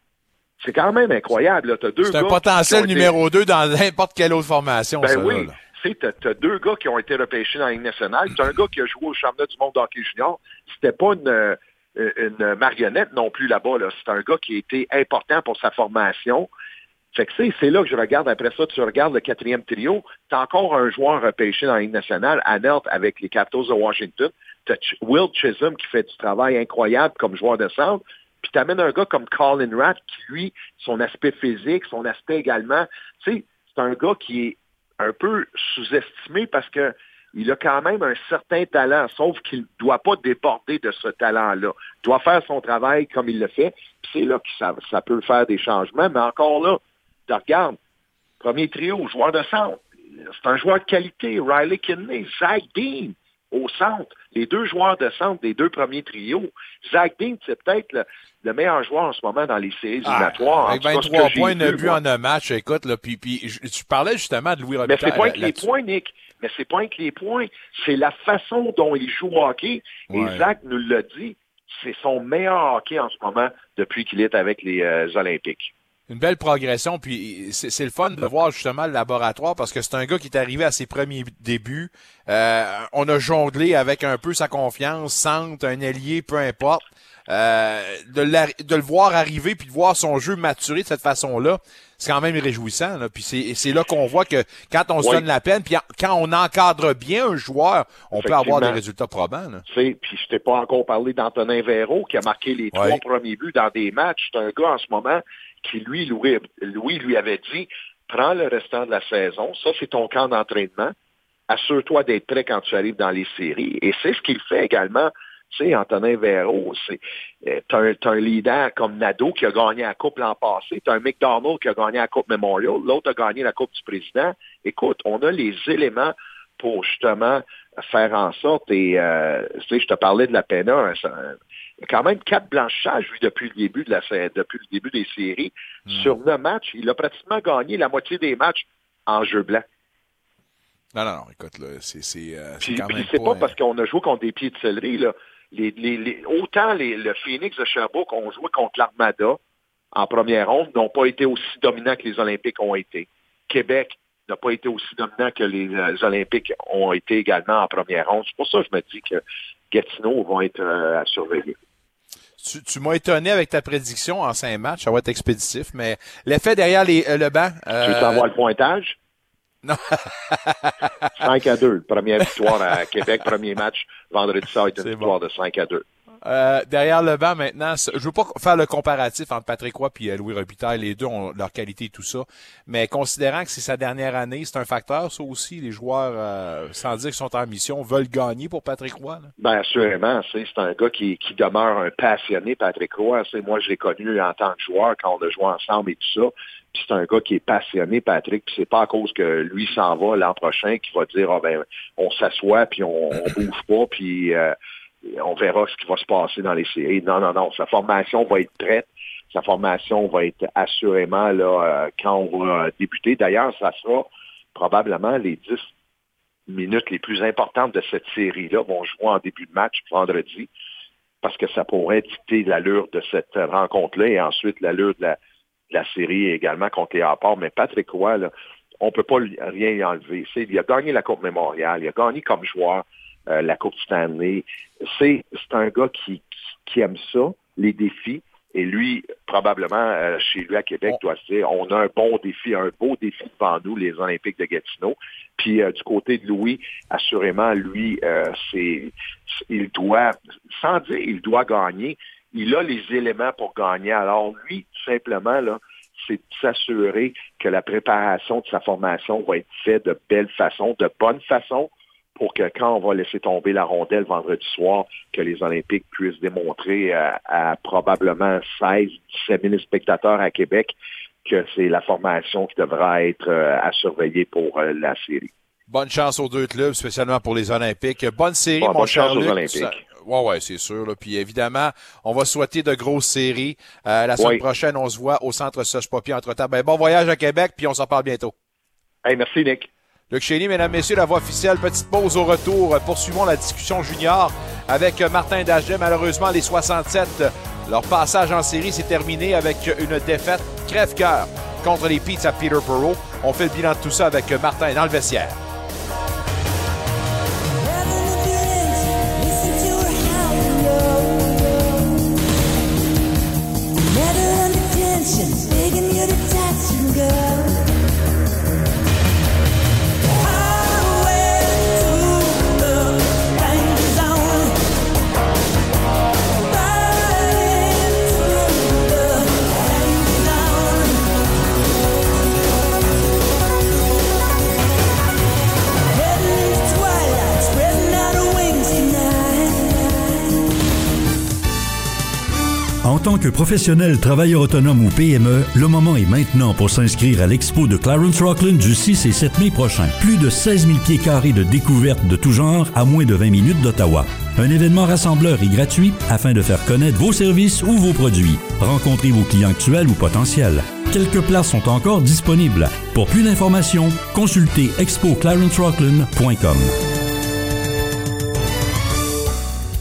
[SPEAKER 18] C'est quand même incroyable. là. T'as deux
[SPEAKER 3] C'est un potentiel
[SPEAKER 18] été-
[SPEAKER 3] numéro 2 dans n'importe quelle autre formation,
[SPEAKER 18] Ben
[SPEAKER 3] ça,
[SPEAKER 18] oui. Tu t'as deux gars qui ont été repêchés dans la Ligue nationale. C'est un gars qui a joué au championnat du monde d'hockey junior. C'était pas une, euh, une marionnette non plus là-bas. Là. C'est un gars qui a été important pour sa formation. Fait que c'est, c'est là que je regarde après ça. Tu regardes le quatrième trio. T'as encore un joueur repêché dans la Ligue nationale, Anelt avec les Capitals de Washington. T'as Ch- Will Chisholm qui fait du travail incroyable comme joueur de centre. Puis t'amènes un gars comme Colin Ratt qui, lui, son aspect physique, son aspect également, tu sais, c'est un gars qui est un peu sous-estimé parce que il a quand même un certain talent, sauf qu'il ne doit pas déborder de ce talent-là. Il doit faire son travail comme il le fait. C'est là que ça, ça peut faire des changements. Mais encore là, tu regardes, premier trio, joueur de centre. C'est un joueur de qualité. Riley Kidney, Zach Dean au centre. Les deux joueurs de centre des deux premiers trios. Zach Dean, c'est peut-être le, le meilleur joueur en ce moment dans les séries
[SPEAKER 3] Ah,
[SPEAKER 18] éliminatoires. En
[SPEAKER 3] avec
[SPEAKER 18] tout cas, ce que
[SPEAKER 3] 23
[SPEAKER 18] j'ai
[SPEAKER 3] points,
[SPEAKER 18] vu,
[SPEAKER 3] 9 buts en un match, écoute, là, puis, puis tu parlais justement de Louis
[SPEAKER 18] Mais
[SPEAKER 3] Robitaille.
[SPEAKER 18] c'est pas que les points, Nick. Mais c'est pas que les points. C'est la façon dont il joue au hockey.
[SPEAKER 3] Ouais.
[SPEAKER 18] Et Zach nous l'a dit. C'est son meilleur hockey en ce moment depuis qu'il est avec les euh, Olympiques.
[SPEAKER 3] Une belle progression, puis c'est le fun de voir justement le laboratoire parce que c'est un gars qui est arrivé à ses premiers débuts. Euh, on a jonglé avec un peu sa confiance, centre, un ailier, peu importe. Euh, de, le voir arriver puis de voir son jeu maturer de cette façon-là, c'est quand même réjouissant. Là. Puis c'est c'est là qu'on voit que quand on se
[SPEAKER 18] Oui.
[SPEAKER 3] donne la peine, puis quand on encadre bien un joueur, on peut avoir des résultats probants. là.
[SPEAKER 18] Tu sais, Puis je t'ai pas encore parlé d'Antonin Véro qui a marqué les trois premiers buts dans des matchs. C'est un gars en ce moment qui, lui, Louis, Louis lui avait dit prends le restant de la saison, ça c'est ton camp d'entraînement. Assure-toi d'être prêt quand tu arrives dans les séries. Et c'est ce qu'il fait également. Tu sais, Antonin Véro, c'est euh, t'as un, un leader comme Nadeau qui a gagné la Coupe l'an passé, t'as un McDonald qui a gagné la Coupe Memorial, l'autre a gagné la Coupe du Président. Écoute, on a les éléments pour justement faire en sorte, et euh, tu sais, je te parlais de la PENA, hein, ça- il y a quand même quatre blanchissages, lui, depuis le début de la depuis le début des séries. Sur neuf matchs, il a pratiquement gagné la moitié des matchs en jeu blanc.
[SPEAKER 3] Non, non, non, écoute, là, c'est c'est, euh, c'est
[SPEAKER 18] Puis,
[SPEAKER 3] quand
[SPEAKER 18] puis
[SPEAKER 3] même
[SPEAKER 18] c'est
[SPEAKER 3] pas...
[SPEAKER 18] pas parce qu'on a joué contre des pieds de céleri, là. Les, les, les- autant les- le Phoenix de Sherbrooke ont joué contre l'Armada en première ronde, n'ont pas été aussi dominants que les Olympiques ont été. Québec n'a pas été aussi dominant que les, euh, Olympiques ont été également en première ronde. C'est pour ça que je me dis que Gatineau vont être euh, à surveiller.
[SPEAKER 3] Tu, tu m'as étonné avec ta prédiction en cinq matchs, ça va être expéditif, mais l'effet derrière les, euh, le banc...
[SPEAKER 18] Tu veux savoir le pointage?
[SPEAKER 3] Non.
[SPEAKER 18] 5 à 2. Première victoire à Québec, premier match vendredi soir est une victoire de 5 à 2.
[SPEAKER 3] Euh, derrière le banc maintenant, je veux pas faire le comparatif entre Patrick Roy et Louis Robitaille, les deux ont leur qualité et tout ça, mais considérant que c'est sa dernière année, c'est un facteur ça aussi, les joueurs, euh, sans dire qu'ils sont en mission, veulent gagner pour Patrick Roy. là.
[SPEAKER 18] Ben assurément, c'est un gars qui, qui demeure un passionné, Patrick Roy. Moi je l'ai connu en tant que joueur quand on a joué ensemble et tout ça. Puis c'est un gars qui est passionné, Patrick. Puis c'est pas à cause que lui s'en va l'an prochain qu'il va dire ah ben on s'assoit puis on, on bouge pas puis euh, on verra ce qui va se passer dans les séries. Non non non, sa formation va être prête. Sa formation va être assurément là euh, quand on va débuter. D'ailleurs, ça sera probablement les 10 minutes les plus importantes de cette série-là vont jouer en début de match vendredi parce que ça pourrait dicter l'allure de cette rencontre-là et ensuite l'allure de la, série également contre les rapports. Mais Patrick Roy, on ne peut pas rien y enlever. Il a gagné la Coupe Mémoriale, il a gagné comme joueur euh, la Coupe Stanley. C'est c'est un gars qui, qui, qui aime ça, les défis. Et lui, probablement, euh, chez lui à Québec, doit se dire, on a un bon défi, un beau défi devant nous, les Olympiques de Gatineau. Puis euh, du côté de Louis, assurément, lui, c'est, il doit, sans dire il doit gagner, il a les éléments pour gagner. Alors lui, tout simplement, là, c'est de s'assurer que la préparation de sa formation va être faite de belle façon, de bonne façon, pour que quand on va laisser tomber la rondelle vendredi soir, que les Olympiques puissent démontrer à, à probablement 16, 17 000 spectateurs à Québec que c'est la formation qui devra être euh, à surveiller pour euh, la série.
[SPEAKER 3] Bonne chance aux deux clubs, spécialement pour les Olympiques. Bonne série,
[SPEAKER 18] Bon,
[SPEAKER 3] mon
[SPEAKER 18] bonne
[SPEAKER 3] cher
[SPEAKER 18] chance aux. Olympiques.
[SPEAKER 3] Ça- Ouais, c'est sûr. Là. Puis évidemment, on va souhaiter de grosses séries. Euh, la semaine
[SPEAKER 18] Oui.
[SPEAKER 3] prochaine, on se voit au centre Soche Poppy entre temps. Ben, bon voyage à Québec, puis on s'en parle bientôt.
[SPEAKER 18] Hey, merci, Nick.
[SPEAKER 3] Luc Chény, mesdames, messieurs, la voix officielle. Petite pause au retour. Poursuivons la discussion junior avec Martin Dagenet. Malheureusement, les 67, leur passage en série s'est terminé avec une défaite crève-cœur contre les Peets à Peterborough. On fait le bilan de tout ça avec Martin dans le vestiaire.
[SPEAKER 19] Tant que professionnel, travailleur autonome ou PME, le moment est maintenant pour s'inscrire à l'expo de Clarence Rockland du 6 et 7 mai prochain. Plus de 16 000 pieds carrés de découvertes de tout genre à moins de 20 minutes d'Ottawa. Un événement rassembleur et gratuit afin de faire connaître vos services ou vos produits. Rencontrez vos clients actuels ou potentiels. Quelques places sont encore disponibles. Pour plus d'informations, consultez expoclarencerockland.com.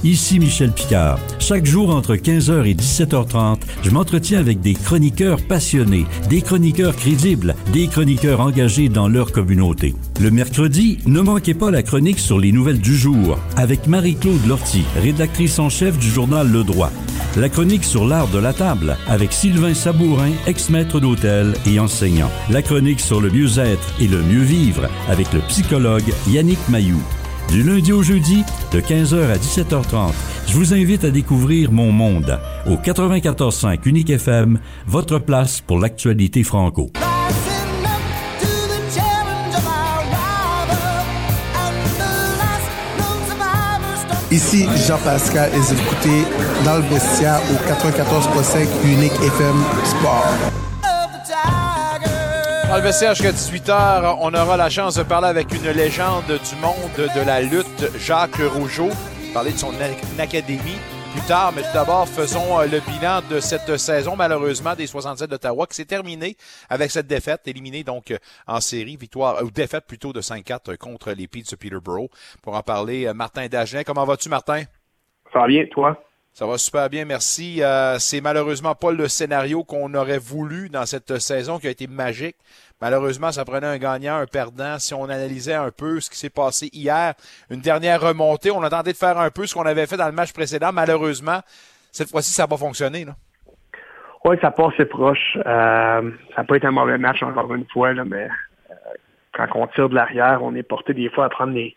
[SPEAKER 19] Ici Michel Picard. Chaque jour entre 15h et 17h30, je m'entretiens avec des chroniqueurs passionnés, des chroniqueurs crédibles, des chroniqueurs engagés dans leur communauté. Le mercredi, ne manquez pas la chronique sur les nouvelles du jour avec Marie-Claude Lortie, rédactrice en chef du journal Le Droit. La chronique sur l'art de la table avec Sylvain Sabourin, ex-maître d'hôtel et enseignant. La chronique sur le mieux-être et le mieux vivre avec le psychologue Yannick Mayou. Du lundi au jeudi, de 15h à 17h30, je vous invite à découvrir Mon Monde au 94.5 Unique FM, votre place pour l'actualité franco.
[SPEAKER 20] Ici Jean-Pascal et écoutez dans le vestiaire au 94.5 Unique FM Sport.
[SPEAKER 3] Dans le jusqu'à 18h, on aura la chance de parler avec une légende du monde de la lutte, Jacques Rougeau, parler de son académie plus tard. Mais tout d'abord, faisons euh, le bilan de cette saison, malheureusement, des 67 d'Ottawa, qui s'est terminée avec cette défaite, éliminée donc euh, en série, victoire, ou défaite plutôt de 5-4 contre les Petes de Peterborough. Pour en parler, euh, Martin Dagenet. Comment vas-tu, Martin?
[SPEAKER 21] Ça va bien, toi?
[SPEAKER 3] Ça va super bien, merci. Euh, c'est malheureusement pas le scénario qu'on aurait voulu dans cette saison qui a été magique. Malheureusement, ça prenait un gagnant, un perdant. Si on analysait un peu ce qui s'est passé hier, une dernière remontée, on a tenté de faire un peu ce qu'on avait fait dans le match précédent. Malheureusement, cette fois-ci, ça n'a pas fonctionné.
[SPEAKER 21] Oui, ça passe c'est proche. Euh, ça pas été un mauvais match encore une fois, là, mais euh, quand on tire de l'arrière, on est porté des fois à prendre des,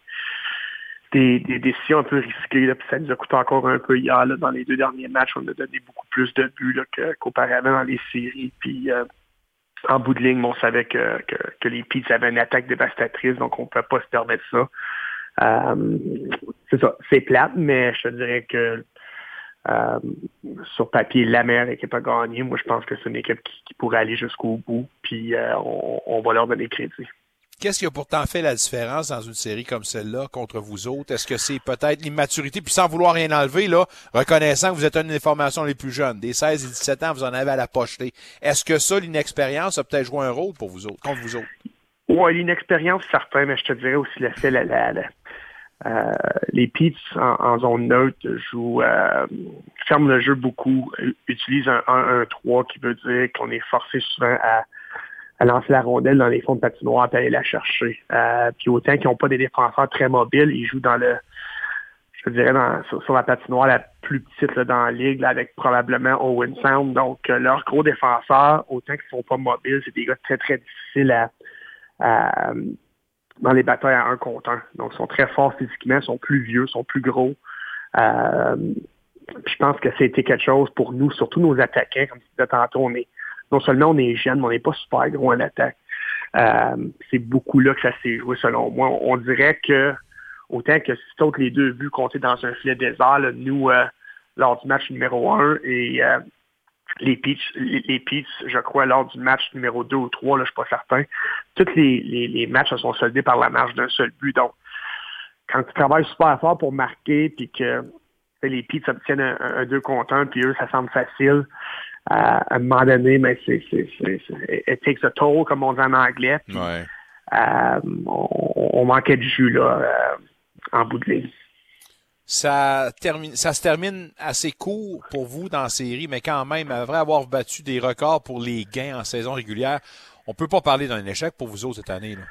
[SPEAKER 21] des, des décisions un peu risquées. Là, puis ça nous a coûté encore un peu hier. Là, dans les deux derniers matchs, on a donné beaucoup plus de buts qu'auparavant dans les séries. Puis euh, en bout de ligne, on savait que, que, les Peets avaient une attaque dévastatrice, donc on ne peut pas se permettre ça. Euh, c'est ça, c'est plate, mais je te dirais que euh, sur papier, la meilleure équipe a gagné. Moi, je pense que c'est une équipe qui, pourrait aller jusqu'au bout, puis on va leur donner crédit.
[SPEAKER 3] Qu'est-ce qui a pourtant fait la différence dans une série comme celle-là contre vous autres? Est-ce que c'est peut-être l'immaturité? Puis sans vouloir rien enlever, là, reconnaissant que vous êtes une des formations les plus jeunes, des 16 et 17 ans, vous en avez à la pocheter. Est-ce que ça, l'inexpérience, a peut-être joué un rôle pour vous autres, contre vous autres?
[SPEAKER 21] Oui, l'inexpérience, certain, mais je te dirais aussi le fait, la, la- la- euh, les en, en zone neutre jouent, euh, ferment le jeu beaucoup, euh, utilisent un 1-1-3 qui veut dire qu'on est forcé souvent à, lancer la rondelle dans les fonds de patinoire et aller la chercher. Euh, puis autant qu'ils n'ont pas des défenseurs très mobiles, ils jouent dans le, je dirais, sur, la patinoire la plus petite dans la ligue, avec probablement Owen Sound. Donc, euh, leurs gros défenseurs, autant qu'ils ne sont pas mobiles, c'est des gars très, très difficiles à, dans les batailles à un contre un. Donc, ils sont très forts physiquement, sont plus vieux, sont plus gros. Euh, je pense que c'était quelque chose pour nous, surtout nos attaquants, comme tu disais tantôt, non seulement on est jeune, mais on n'est pas super gros en attaque. Euh, c'est beaucoup là que ça s'est joué selon moi. On, dirait que autant que si saute les deux buts comptés dans un filet désert, nous, euh, lors du match numéro un et euh, les Peach, les, je crois, lors du match numéro 2 ou 3, là, je suis pas certain, tous les, matchs se sont soldés par la marge d'un seul but. Donc, quand tu travailles super fort pour marquer, puis que les Peach obtiennent un, un 2 contre 1, puis eux, ça semble facile, à un moment donné, mais c'est, c'est, c'est, c'est- it takes a toll, comme on dit en anglais. puis, euh, on, on manquait de jus là, euh, en bout de ligne.
[SPEAKER 3] Ça, termine, ça se termine assez court pour vous dans la série, mais quand même, après avoir battu des records pour les gains en saison régulière, on peut pas parler d'un échec pour vous autres cette année. Là.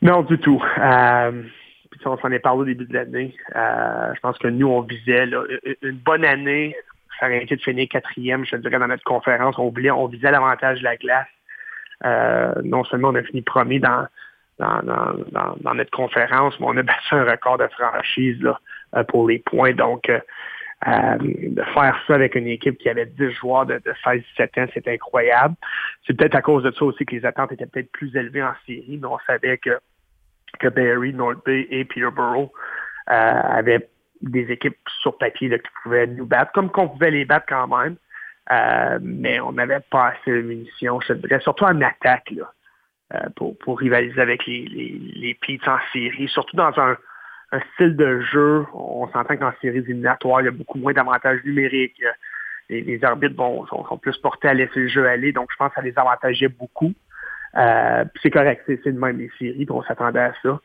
[SPEAKER 21] Non, du tout. Euh, puis on s'en est parlé au début de l'année. Euh, je pense que nous, on visait là, une bonne année. Ça aurait été de finir quatrième, je te dirais, dans notre conférence. On, voulait, on visait l'avantage de la glace. Euh, non seulement on a fini premier dans, notre conférence, mais on a battu un record de franchise euh, pour les points. Donc, euh, de faire ça avec une équipe qui avait 10 joueurs de, de 16-17 ans, c'est incroyable. C'est peut-être à cause de ça aussi que les attentes étaient peut-être plus élevées en série, mais on savait que, que Barry, North Bay et Peterborough avaient des équipes sur papier qui pouvaient nous battre, comme qu'on pouvait les battre quand même. Euh, mais on n'avait pas assez de munitions, surtout en attaque, là, euh, pour, pour rivaliser avec les, les, les en série, surtout dans un, style de jeu. On s'entend qu'en séries éliminatoires, il y a beaucoup moins d'avantages numériques. Les, les arbitres vont, sont, plus portés à laisser le jeu aller, donc je pense que ça les avantageait beaucoup. Euh, c'est correct, c'est de même les séries, puis on s'attendait à ça.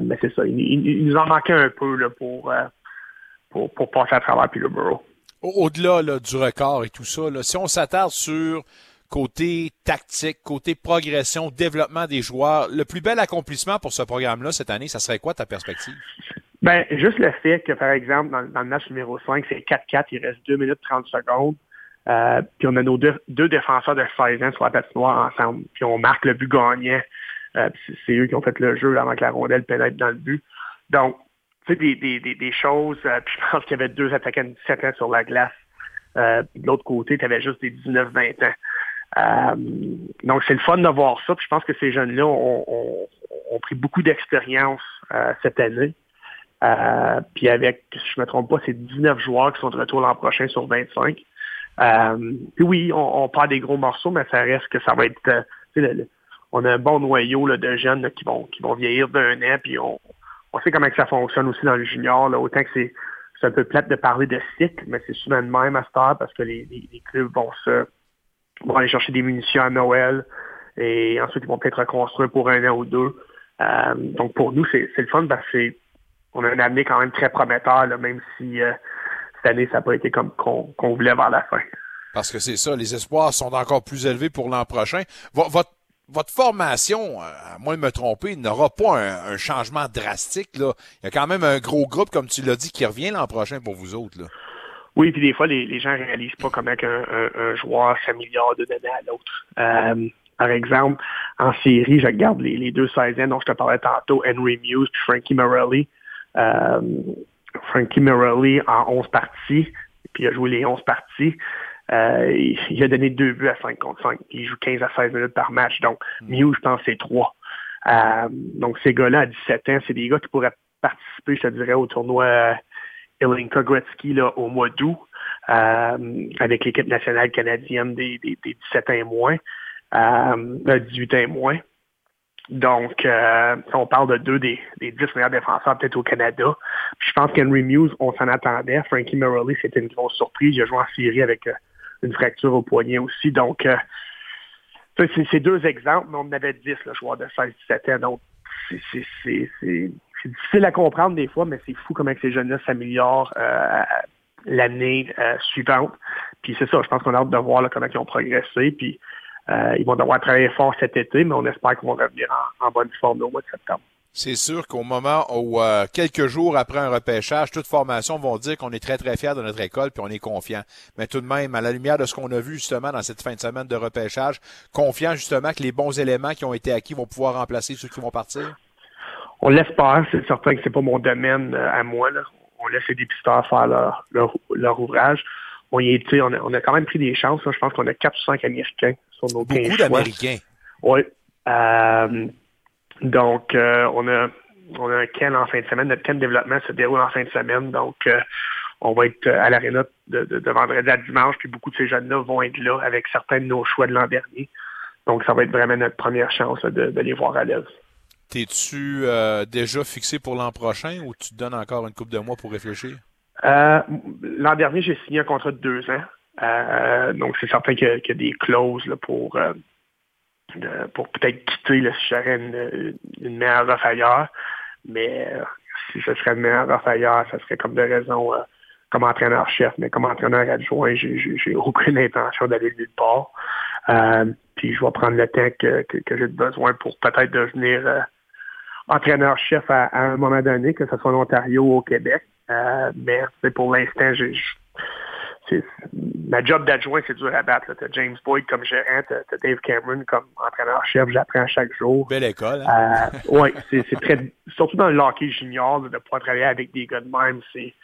[SPEAKER 21] Mais c'est ça, il, il- nous en manquait un peu là, pour, pour, pour passer à travers Peterborough.
[SPEAKER 3] Au- Au-delà là, du record et tout ça, là, si on s'attarde sur côté tactique, côté progression, développement des joueurs, le plus bel accomplissement pour ce programme-là cette année, ça serait quoi ta perspective?
[SPEAKER 21] Ben, juste le fait que, par exemple, dans, dans le match numéro 5, c'est 4-4, il reste 2 minutes 30 secondes. Euh, puis on a nos deux, deux défenseurs de 16 ans sur la patinoire ensemble. Puis on marque le but gagnant. Euh, c'est eux qui ont fait le jeu avant que la rondelle pénètre dans le but. Donc, tu sais, des, des, des, choses. euh, puis je pense qu'il y avait deux attaquants de 17 ans sur la glace. Euh, de l'autre côté, tu avais juste des 19-20 ans. Euh, donc, c'est le fun de voir ça. Puis je pense que ces jeunes-là ont, ont- ont pris beaucoup d'expérience cette année. Puis avec, si je me trompe pas, c'est 19 joueurs qui sont de retour l'an prochain sur 25. Euh, puis oui, on, on perd des gros morceaux, mais ça reste que ça va être... on a un bon noyau de jeunes qui vont qui vont vieillir d'un an, puis on, on sait comment que ça fonctionne aussi dans le junior. Là, autant que c'est un peu plate de parler de cycle, mais c'est souvent de même à cette heure parce que les, les, les clubs vont se vont aller chercher des munitions à Noël et ensuite ils vont peut-être reconstruire pour un an ou deux. Euh, donc pour nous, c'est le fun parce que c'est- on a un avenir quand même très prometteur, là, même si euh, cette année, ça n'a pas été comme qu'on qu'on voulait vers la fin.
[SPEAKER 3] Parce que c'est ça, les espoirs sont encore plus élevés pour l'an prochain. Votre formation, euh, à moins de me tromper, n'aura pas un, changement drastique. Là. Il y a quand même un gros groupe, comme tu l'as dit, qui revient l'an prochain pour vous autres. Là.
[SPEAKER 21] Oui, puis des fois, les, gens réalisent pas comment un, joueur s'améliore d'une année à l'autre. Euh, par exemple, en série, je regarde les, les deux 16 ans dont je te parlais tantôt, Henry Muse puis Frankie Morelli. Euh, Frankie Morelli en 11 parties, puis il a joué les 11 parties. Euh, il, a donné deux buts à 5 contre 5. Il joue 15 à 16 minutes par match. Donc, Muse, je pense, c'est 3. Euh, donc, ces gars-là, à 17 ans, c'est des gars qui pourraient participer, je te dirais, au tournoi euh, Ilinka Gretzky là, au mois d'août euh, avec l'équipe nationale canadienne des, des, des 17 ans et moins, euh, euh, 18 ans et moins. Donc, euh, on parle de deux des, des 10 meilleurs défenseurs peut-être au Canada. Puis je pense qu'Henry Muse, on s'en attendait. Frankie Morelli, c'était une grosse surprise. Il a joué en série avec euh, une fracture au poignet aussi. Donc, euh, c'est deux exemples, mais on en avait 10, le joueur de 16-17 ans. Donc, c'est- difficile à comprendre des fois, mais c'est fou comment ces jeunes-là s'améliorent euh, l'année euh, suivante. Puis c'est ça, je pense qu'on a hâte de voir comment ils ont progressé. Puis euh, ils vont devoir travailler fort cet été, mais on espère qu'ils vont revenir en, en bonne forme au mois de septembre.
[SPEAKER 3] C'est sûr qu'au moment où, euh, quelques jours après un repêchage, toute formation vont dire qu'on est très, très fiers de notre école puis on est confiant. Mais tout de même, à la lumière de ce qu'on a vu justement dans cette fin de semaine de repêchage, confiant justement que les bons éléments qui ont été acquis vont pouvoir remplacer ceux qui vont partir?
[SPEAKER 21] On l'espère, c'est certain que c'est pas mon domaine euh, à moi. Là. On laisse les dépisteurs faire leur, leur, leur ouvrage. On, y est, on, a, on a quand même pris des chances. là. Je pense qu'on a 4 ou 5 Américains sur nos 15
[SPEAKER 3] Beaucoup d'Américains.
[SPEAKER 21] Oui. Euh, donc, euh, on a on a un camp en fin de semaine. Notre camp de développement se déroule en fin de semaine. Donc, euh, on va être euh, à l'aréna de, de, de vendredi à dimanche. Puis beaucoup de ces jeunes-là vont être là avec certains de nos choix de l'an dernier. Donc, ça va être vraiment notre première chance là, de, de les voir à l'aise.
[SPEAKER 3] T'es-tu euh, déjà fixé pour l'an prochain ou tu te donnes encore une couple de mois pour réfléchir?
[SPEAKER 21] L'an dernier, j'ai signé un contrat de deux ans. Euh, donc, c'est certain qu'il y, a- qu'il y a des clauses là, pour, euh, pour peut-être quitter si j'aurais une, meilleure offre ailleurs. Mais euh, si ce serait une meilleure offre ailleurs, ça serait comme de raison euh, comme entraîneur-chef. Mais comme entraîneur adjoint, j'ai- aucune intention d'aller nulle part. Euh, puis je vais prendre le temps que, j'ai besoin pour peut-être devenir entraîneur-chef à, à un moment donné, que ce soit en Ontario ou au Québec. Mais pour l'instant, je- ma job d'adjoint, c'est dur à battre. Tu as James Boyd comme gérant, tu as, Dave Cameron comme entraîneur-chef, j'apprends chaque jour.
[SPEAKER 3] Belle école. hein?
[SPEAKER 21] Euh, oui, c'est très. Surtout dans le hockey junior, de pouvoir travailler avec des gars de même, c'est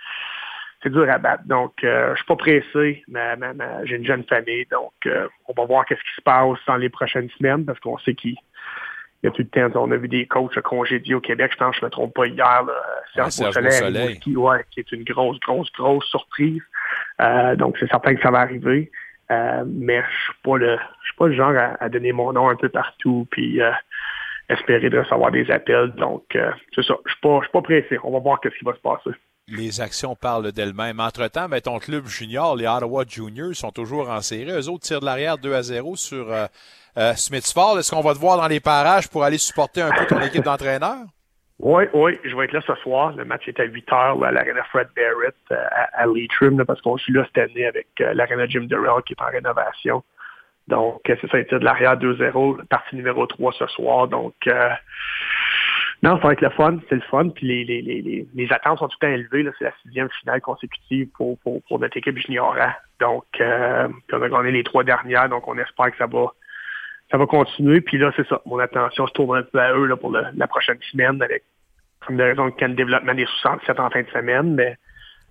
[SPEAKER 21] c'est dur à battre. Donc, euh, je suis pas pressé. mais mais- mais J'ai une jeune famille, donc euh, on va voir qu'est-ce qui se passe dans les prochaines semaines, parce qu'on sait qu'il il y a tout le temps. On a vu des coachs congédiés au Québec, je pense je me trompe pas hier, là, Serge
[SPEAKER 3] Serge
[SPEAKER 21] Beausoleil,
[SPEAKER 3] Beausoleil.
[SPEAKER 21] Rimouski, ouais, qui est une grosse, grosse, grosse surprise. Euh, donc, c'est certain que ça va arriver. Euh, mais je suis pas le je suis pas le genre à, à donner mon nom un peu partout puis euh, espérer de recevoir des appels. Donc c'est ça. Je suis pas je suis pas pressé. On va voir qu'est-ce qui va se passer.
[SPEAKER 3] Les actions parlent d'elles-mêmes. Entre-temps, ben, ton club junior, les Ottawa Juniors, sont toujours en série. Eux autres tirent de l'arrière 2 à 0 sur euh, euh, Smithsford. Est-ce qu'on va te voir dans les parages pour aller supporter un peu ton équipe d'entraîneurs?
[SPEAKER 21] Oui, oui, je vais être là ce soir. Le match est à 8 heures là, à l'Arena Fred Barrett euh, à, à Leitrim, parce qu'on suit là cette année avec euh, l'Arena Jim Durrell qui est en rénovation. Donc, euh, c'est ça, été de l'arrière 2-0, partie numéro 3 ce soir. Donc, euh, non, ça va être le fun, c'est le fun. Puis les, les, les, les, attentes sont tout le temps élevées. C'est la sixième finale consécutive pour, pour, notre équipe junior A. Donc, on a gagné les trois dernières, donc on espère que ça va ça va continuer. Puis là, c'est ça. Mon attention se tourne un peu à eux là, pour la prochaine semaine avec comme de raison le développement des 67 en fin de semaine. Mais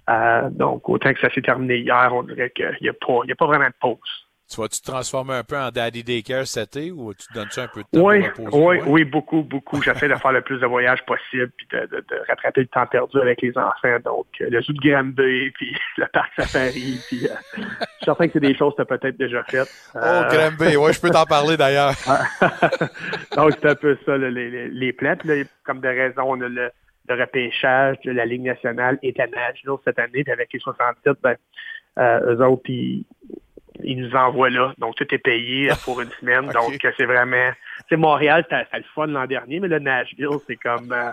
[SPEAKER 21] euh, donc, autant que ça s'est terminé hier, on dirait qu'il n'y a, a pas vraiment de pause.
[SPEAKER 3] Tu vas-tu te transformer un peu en daddy daycare cet été ou tu te donnes-tu un peu de temps
[SPEAKER 21] Oui,
[SPEAKER 3] pour reposer?
[SPEAKER 21] oui, oui, beaucoup, beaucoup. J'essaie de faire le plus de voyages possible puis de, de- de rattraper le temps perdu avec les enfants. Donc, euh, le zoo de Granby, puis le parc safari, puis euh, je suis certain que c'est des choses que tu as peut-être déjà faites.
[SPEAKER 3] Oh,
[SPEAKER 21] Euh,
[SPEAKER 3] Granby, ouais, je peux t'en parler d'ailleurs.
[SPEAKER 21] Donc, c'est un peu ça, les, les, les plans. Puis là, comme de raison, on a le, le repêchage de la Ligue nationale et à National cette année. Puis avec les 67, ben, euh, eux autres, ils, ils nous envoient là. Donc, tout est payé pour une semaine. Donc, c'est vraiment... C'est Montréal, c'était le fun l'an dernier, mais le Nashville, c'est comme... euh,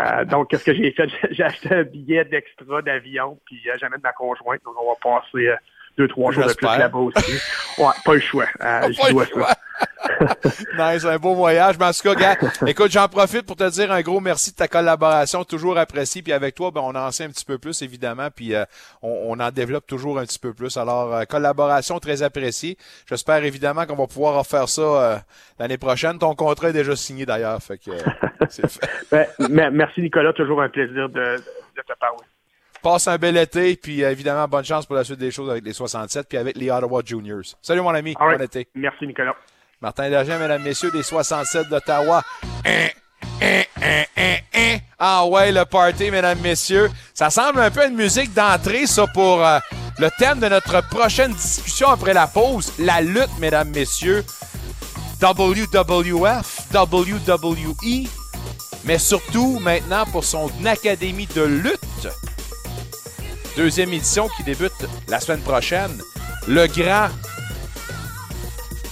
[SPEAKER 21] euh, donc, qu'est-ce que j'ai fait? J'ai acheté un billet d'extra d'avion, puis euh, j'amène ma conjointe. Donc, on va passer deux, trois jours de plus là-bas aussi. Ouais, pas le choix. Euh, je dois
[SPEAKER 3] choix.
[SPEAKER 21] ça.
[SPEAKER 3] nice, un beau voyage. Mais en tout cas, gars, écoute, j'en profite pour te dire un gros merci de ta collaboration, toujours appréciée. Puis avec toi, ben, on en sait un petit peu plus, évidemment, puis euh, on, on en développe toujours un petit peu plus. Alors, euh, collaboration très appréciée. J'espère évidemment qu'on va pouvoir refaire ça euh, l'année prochaine. Ton contrat est déjà signé d'ailleurs, fait que euh, c'est fait.
[SPEAKER 21] Ben, mer- merci Nicolas, toujours un plaisir de, de te parler.
[SPEAKER 3] Passe un bel été, puis euh, évidemment, bonne chance pour la suite des choses avec les 67, puis avec les Ottawa Juniors. Salut mon ami,
[SPEAKER 21] right.
[SPEAKER 3] bon été.
[SPEAKER 21] Merci Nicolas.
[SPEAKER 3] Martin Dagen, mesdames, messieurs, des 67 d'Ottawa. Hein, hein, hein. Ah ouais, le party, mesdames, messieurs. Ça semble un peu une musique d'entrée, ça, pour euh, le thème de notre prochaine discussion après la pause. La lutte, mesdames, messieurs. WWF, WWE, mais surtout maintenant pour son académie de lutte. Deuxième édition qui débute la semaine prochaine. Le grand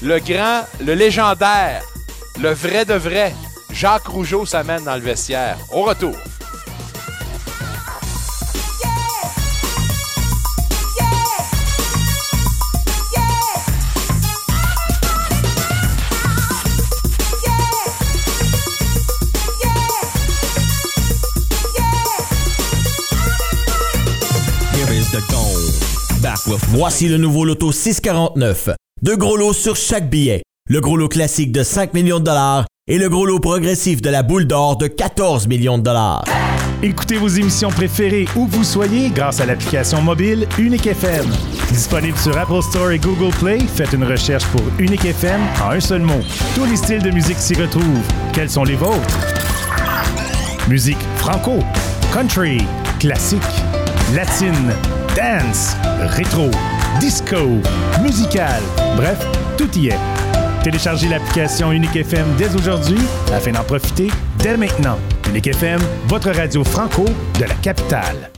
[SPEAKER 3] le grand, le légendaire, le vrai de vrai, Jacques Rougeau s'amène dans le vestiaire. Au retour.
[SPEAKER 22] Voici le nouveau loto 649. Deux gros lots sur chaque billet. Le gros lot classique de 5 millions de dollars et le gros lot progressif de la boule d'or de 14 millions de dollars.
[SPEAKER 23] Écoutez vos émissions préférées où vous soyez grâce à l'application mobile Unique FM. Disponible sur Apple Store et Google Play, faites une recherche pour Unique FM en un seul mot. Tous les styles de musique s'y retrouvent. Quels sont les vôtres? Musique franco, country, classique, latine, dance, rétro, disco, musical, bref, tout y est. Téléchargez l'application Unique FM dès aujourd'hui afin d'en profiter dès maintenant. Unique FM, votre radio franco de la capitale.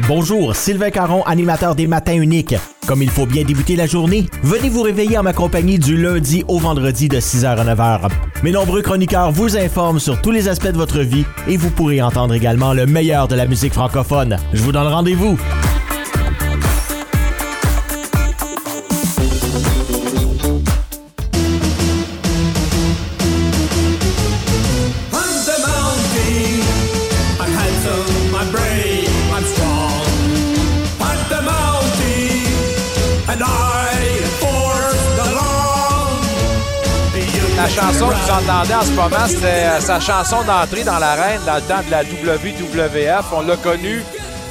[SPEAKER 22] Bonjour, Sylvain Caron, animateur des Matins Uniques. Comme il faut bien débuter la journée, venez vous réveiller en ma compagnie du lundi au vendredi de 6h à 9h. Mes nombreux chroniqueurs vous informent sur tous les aspects de votre vie et vous pourrez entendre également le meilleur de la musique francophone. Je vous donne rendez-vous.
[SPEAKER 3] Chanson que vous entendez en ce moment, c'était euh, sa chanson d'entrée dans l'arène dans le temps de la WWF. On l'a connu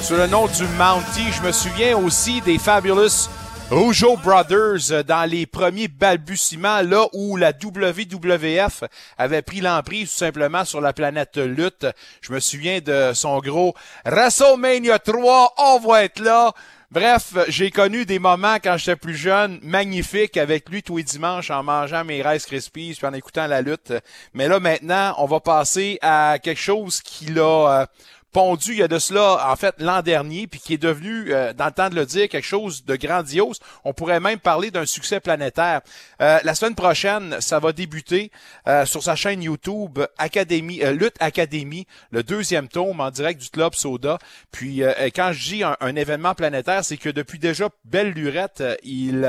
[SPEAKER 3] sous le nom du Mountie. Je me souviens aussi des Fabulous Rougeau Brothers euh, dans les premiers balbutiements, là où la WWF avait pris l'emprise tout simplement sur la planète lutte. Je me souviens de son gros WrestleMania 3, on va être là. Bref, j'ai connu des moments quand j'étais plus jeune, magnifiques avec lui tous les dimanches en mangeant mes Rice Krispies puis en écoutant la lutte. Mais là maintenant, on va passer à quelque chose qui l'a euh, pondu il y a de cela, en fait, l'an dernier, puis qui est devenu, euh, dans le temps de le dire, quelque chose de grandiose. On pourrait même parler d'un succès planétaire. Euh, la semaine prochaine, ça va débuter euh, sur sa chaîne YouTube Académie, Lutte Académie, le deuxième tome en direct du Club Soda. Puis quand je dis un, un événement planétaire, c'est que depuis déjà belle lurette, il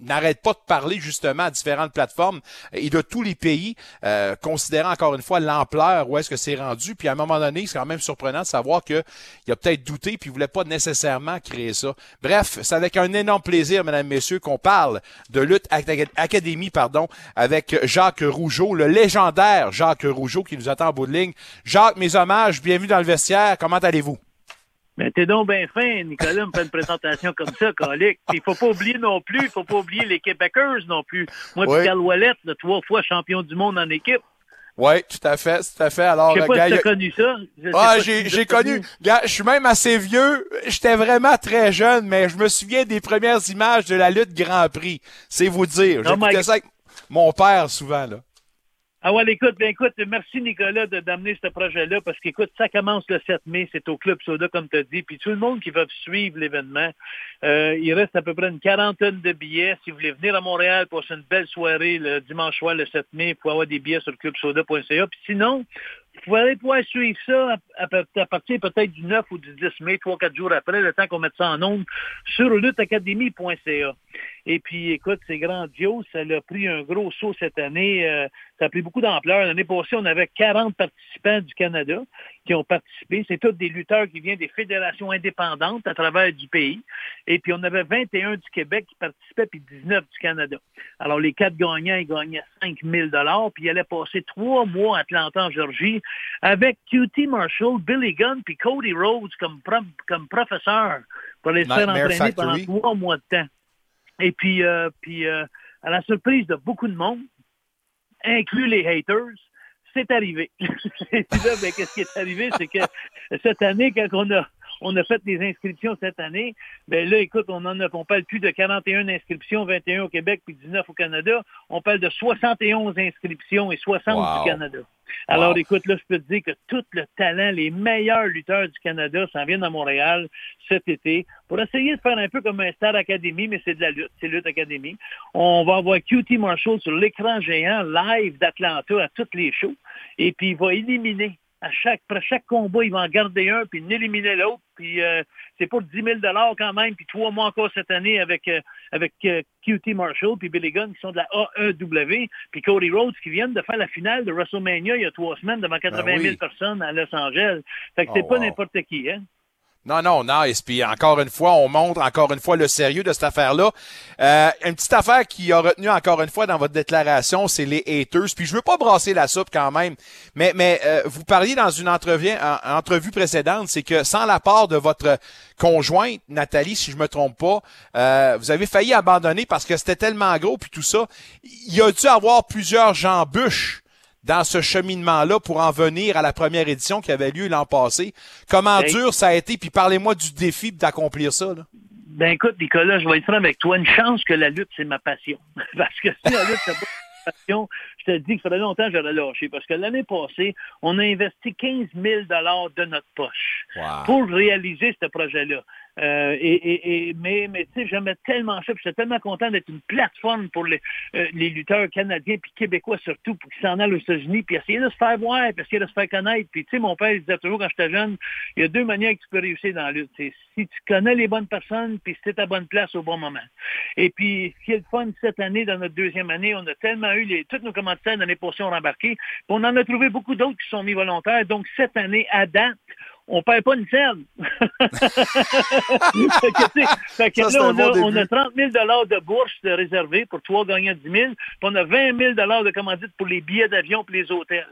[SPEAKER 3] n'arrête pas de parler justement à différentes plateformes et de tous les pays, euh, considérant encore une fois l'ampleur où est-ce que c'est rendu. Puis à un moment donné, c'est quand même surprenant de savoir qu'il a peut-être douté puis il voulait pas nécessairement créer ça. Bref, c'est avec un énorme plaisir, mesdames, messieurs, qu'on parle de lutte académie, pardon, avec Jacques Rougeau, le légendaire Jacques Rougeau qui nous attend en bout de ligne. Jacques, mes hommages, bienvenue dans le vestiaire. Comment allez-vous?
[SPEAKER 24] Mais t'es donc bien fin, Nicolas me fait une présentation comme ça, colique. Il faut pas oublier non plus, il faut pas oublier les Québécois non plus. Moi, oui. Carl Wallet, trois fois champion du monde en équipe.
[SPEAKER 3] Oui, tout à fait, tout à fait. Alors,
[SPEAKER 24] je sais pas si t'as connu ça.
[SPEAKER 3] Ah, j'ai, j'ai connu. Gars, je suis même assez vieux. J'étais vraiment très jeune, mais je me souviens des premières images de la lutte Grand Prix. C'est vous dire. J'écoutais ça avec mon père souvent, là.
[SPEAKER 24] Ah ouais, écoute, ben écoute, merci Nicolas d'amener ce projet-là parce qu'écoute, ça commence le 7 mai, c'est au Club Soda, comme tu as dit, puis tout le monde qui va suivre l'événement, euh, il reste à peu près une quarantaine de billets. Si vous voulez venir à Montréal pour une belle soirée le dimanche soir, le 7 mai, faut avoir des billets sur clubsoda.ca. Puis sinon, vous allez pouvoir suivre ça à, partir peut-être du 9 ou du 10 mai, trois, quatre jours après, le temps qu'on mette ça en ondes, sur lutteacademy.ca. Et puis, écoute, c'est grandiose. Ça a pris un gros saut cette année. Euh, ça a pris beaucoup d'ampleur. L'année passée, on avait 40 participants du Canada qui ont participé. C'est tous des lutteurs qui viennent des fédérations indépendantes à travers du pays. Et puis, on avait 21 du Québec qui participaient, puis 19 du Canada. Alors, les quatre gagnants, ils gagnaient 5 000 puis ils allaient passer trois mois à Atlanta, en Georgie, avec QT Marshall, Billy Gunn, puis Cody Rhodes comme, comme professeur pour les faire entraîner pendant trois mois de temps. Et puis, euh, puis euh, à la surprise de beaucoup de monde, inclus les haters, c'est arrivé. Et puis là, ben, qu'est-ce qui est arrivé, c'est que cette année, quand on a on a fait des inscriptions cette année. Ben là, écoute, on en a, on parle plus de 41 inscriptions, 21 au Québec puis 19 au Canada. On parle de 71 inscriptions et 60 du Canada. Alors, écoute, là, je peux te dire que tout le talent, les meilleurs lutteurs du Canada s'en viennent à Montréal cet été pour essayer de faire un peu comme un Star Academy, mais c'est de la lutte, c'est Lutte Academy. On va avoir QT Marshall sur l'écran géant live d'Atlanta à toutes les shows et puis il va éliminer à chaque, après chaque combat, il va en garder un, puis éliminer l'autre. Puis euh, c'est pour 10 000 quand même, puis trois mois encore cette année avec, euh, avec euh, QT Marshall, puis Billy Gunn qui sont de la AEW, puis Cody Rhodes qui viennent de faire la finale de WrestleMania il y a trois semaines devant 80 ben 000 personnes à Los Angeles. Fait que c'est oh, pas n'importe qui, hein?
[SPEAKER 3] Non, non, nice. Puis encore une fois, on montre encore une fois le sérieux de cette affaire-là. Euh, une petite affaire qui a retenu encore une fois dans votre déclaration, c'est les haters. Puis je veux pas brasser la soupe quand même, mais mais euh, vous parliez dans une entrevue, en, entrevue précédente, c'est que sans la part de votre conjointe Nathalie, si je me trompe pas, euh, vous avez failli abandonner parce que c'était tellement gros puis tout ça. Il y a dû avoir plusieurs jambûches dans ce cheminement-là pour en venir à la première édition qui avait lieu l'an passé. Comment ben, dur ça a été? Puis parlez-moi du défi d'accomplir ça. Là.
[SPEAKER 24] Ben écoute, Nicolas, je vais être franc avec toi. Une chance que la lutte, c'est ma passion. Parce que si la lutte, c'est pas ma passion, je te dis que ça fait longtemps que j'aurais lâché. Parce que l'année passée, on a investi 15 000 de notre poche pour réaliser ce projet-là. Euh, et, et, mais mais tu sais, j'aimais tellement ça, puis j'étais tellement content d'être une plateforme pour les, euh, les lutteurs canadiens puis québécois surtout, pour qu'ils s'en aillent aux États-Unis, puis essayer de se faire voir, puis essayer de se faire connaître. Puis tu sais, mon père il disait toujours quand j'étais jeune, il y a deux manières que tu peux réussir dans la lutte. C'est si tu connais les bonnes personnes, puis si tu es à bonne place au bon moment. Et puis, ce qui est le fun cette année, dans notre deuxième année, on a tellement eu les, tous nos commanditaires dans les portions rembarquées, puis on en a trouvé beaucoup d'autres qui sont mis volontaires. Donc, cette année, à date, on perd pas une scène. fait que, là, on, a, on, a, 30 000 de bourse de réservés pour trois gagnants de 10 000, puis on a 20 000 de commandite pour les billets d'avion et les hôtels.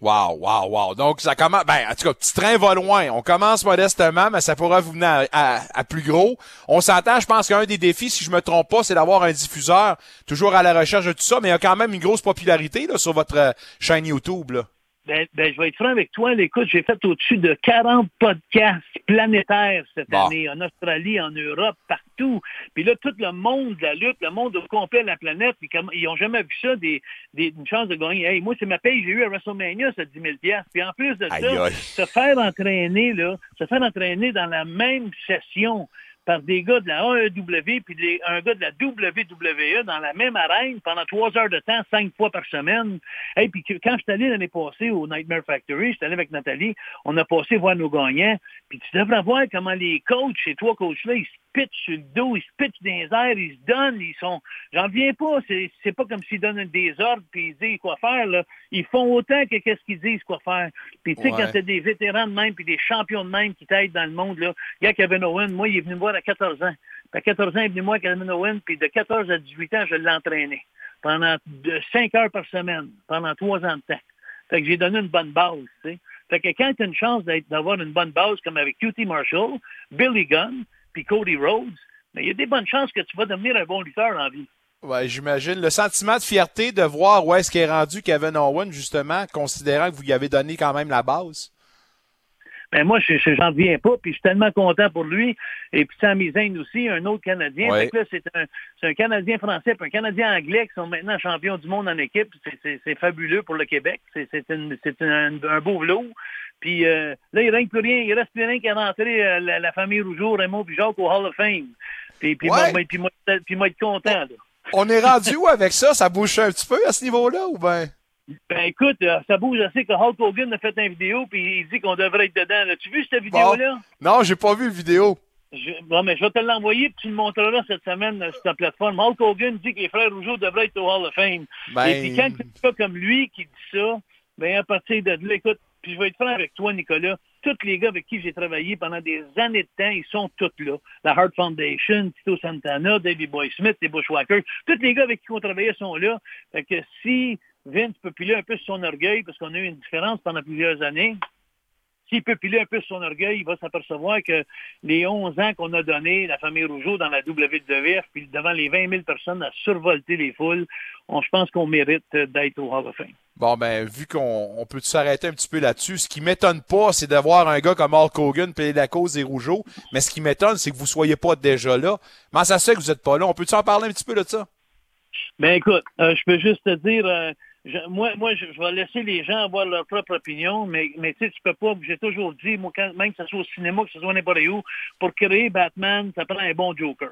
[SPEAKER 3] Wow, wow, wow. Donc, ça commence, ben, en tout cas, petit train va loin. On commence modestement, mais ça pourra vous venir à, plus gros. On s'entend, je pense qu'un des défis, si je me trompe pas, c'est d'avoir un diffuseur toujours à la recherche de tout ça, mais il y a quand même une grosse popularité, là, sur votre euh, chaîne YouTube, là.
[SPEAKER 24] Ben, ben, je vais être franc avec toi. Écoute, j'ai fait au-dessus de 40 podcasts planétaires cette
[SPEAKER 3] Bon.
[SPEAKER 24] année, en Australie, en Europe, partout. Puis là, tout le monde de la lutte, le monde au complet de la planète, ils, comme- ils ont jamais vu ça, des, des, une chance de gagner. Hey, moi, c'est ma paye j'ai eu à WrestleMania, c'est 10 000 Puis en plus de
[SPEAKER 3] Aïe,
[SPEAKER 24] ça,
[SPEAKER 3] aïe.
[SPEAKER 24] se faire entraîner, là, se faire entraîner dans la même session par des gars de la AEW puis des- un gars de la WWE dans la même arène pendant trois heures de temps, cinq fois par semaine. Et puis que- quand je suis allé l'année passée au Nightmare Factory, je suis allé avec Nathalie, on a passé voir nos gagnants, puis tu devrais voir comment les coachs, ces trois coachs-là, ils se pitchent sur le dos, ils se pitchent dans les airs, ils se donnent, ils sont... J'en viens pas, c'est c'est pas comme s'ils donnent des ordres puis ils disent quoi faire, là. Ils font autant que qu'est-ce qu'ils disent quoi faire. Puis tu sais,
[SPEAKER 3] Ouais.
[SPEAKER 24] quand t'as des vétérans de même puis des champions de même qui t'aident dans le monde, là, il y a Kevin Owen, moi, il est venu me voir à 14 ans. Puis à 14 ans, il est Kevin Owen, puis de 14 à 18 ans, je l'ai entraîné pendant 5 heures par semaine, pendant 3 ans de temps. Fait que j'ai donné une bonne base, tu. Fait que quand tu as une chance d'avoir une bonne base, comme avec QT Marshall, Billy Gunn, puis Cody Rhodes, il y a des bonnes chances que tu vas devenir un bon lutteur en vie.
[SPEAKER 3] Ouais, j'imagine. Le sentiment de fierté de voir où est-ce qu'est rendu Kevin Owen, justement, considérant que vous lui avez donné quand même la base.
[SPEAKER 24] Ben moi, je j'en reviens pas, puis je suis tellement content pour lui. Et puis Zayn aussi, un autre Canadien.
[SPEAKER 3] Ouais.
[SPEAKER 24] C'est un, un Canadien français puis un Canadien anglais qui sont maintenant champions du monde en équipe. C'est- fabuleux pour le Québec. C'est un, beau velours. Puis euh, là, il reste plus rien. Il reste plus rien qu'à rentrer euh, la, la famille Rougeau, Raymond puis Jacques au Hall of Fame. Puis, puis,
[SPEAKER 3] Ouais.
[SPEAKER 24] moi, puis, moi, puis moi, être content. là.
[SPEAKER 3] On est rendu où avec ça? Ça bouge un petit peu à ce niveau-là ou ben?
[SPEAKER 24] Ben écoute, euh, ça bouge assez que Hulk Hogan a fait une vidéo puis il dit qu'on devrait être dedans. As-tu vu cette vidéo-là?
[SPEAKER 3] Non, j'ai pas vu le vidéo.
[SPEAKER 24] Je, bon, mais je vais te l'envoyer puis tu le montreras cette semaine euh, sur ta plateforme. Hulk Hogan dit que les frères Rougeau devraient être au Hall of Fame.
[SPEAKER 3] Ben-
[SPEAKER 24] Et puis quand tu as comme lui qui dit ça, ben à partir de là, écoute, puis je vais être franc avec toi, Nicolas, tous les gars avec qui j'ai travaillé pendant des années de temps, ils sont tous là. La Heart Foundation, Tito Santana, Davey Boy Smith, les Bushwhackers, tous les gars avec qui on travaillait sont là. Fait que si Vince peut piler un peu sur son orgueil, parce qu'on a eu une différence pendant plusieurs années, s'il peut piler un peu sur son orgueil, il va s'apercevoir que les 11 ans qu'on a donné, la famille Rougeau, dans la WWF, puis devant les 20 000 personnes à survolter les foules, on, je pense qu'on mérite d'être au Hall of Fame.
[SPEAKER 3] Bon, ben, vu qu'on on peut s'arrêter un petit peu là-dessus, ce qui m'étonne pas, c'est de voir un gars comme Hulk Hogan payer la cause des Rougeaux. Mais ce qui m'étonne, c'est que vous soyez pas déjà là. Comment ça se fait que vous êtes pas là? On peut-tu en parler un petit peu de ça?
[SPEAKER 24] Ben écoute, euh, je peux juste te dire, euh, je- moi, moi, je, je vais laisser les gens avoir leur propre opinion, mais, mais tu sais, tu peux pas, j'ai toujours dit, moi, quand, même que ce soit au cinéma, que ce soit n'importe où, pour créer Batman, ça prend un bon Joker.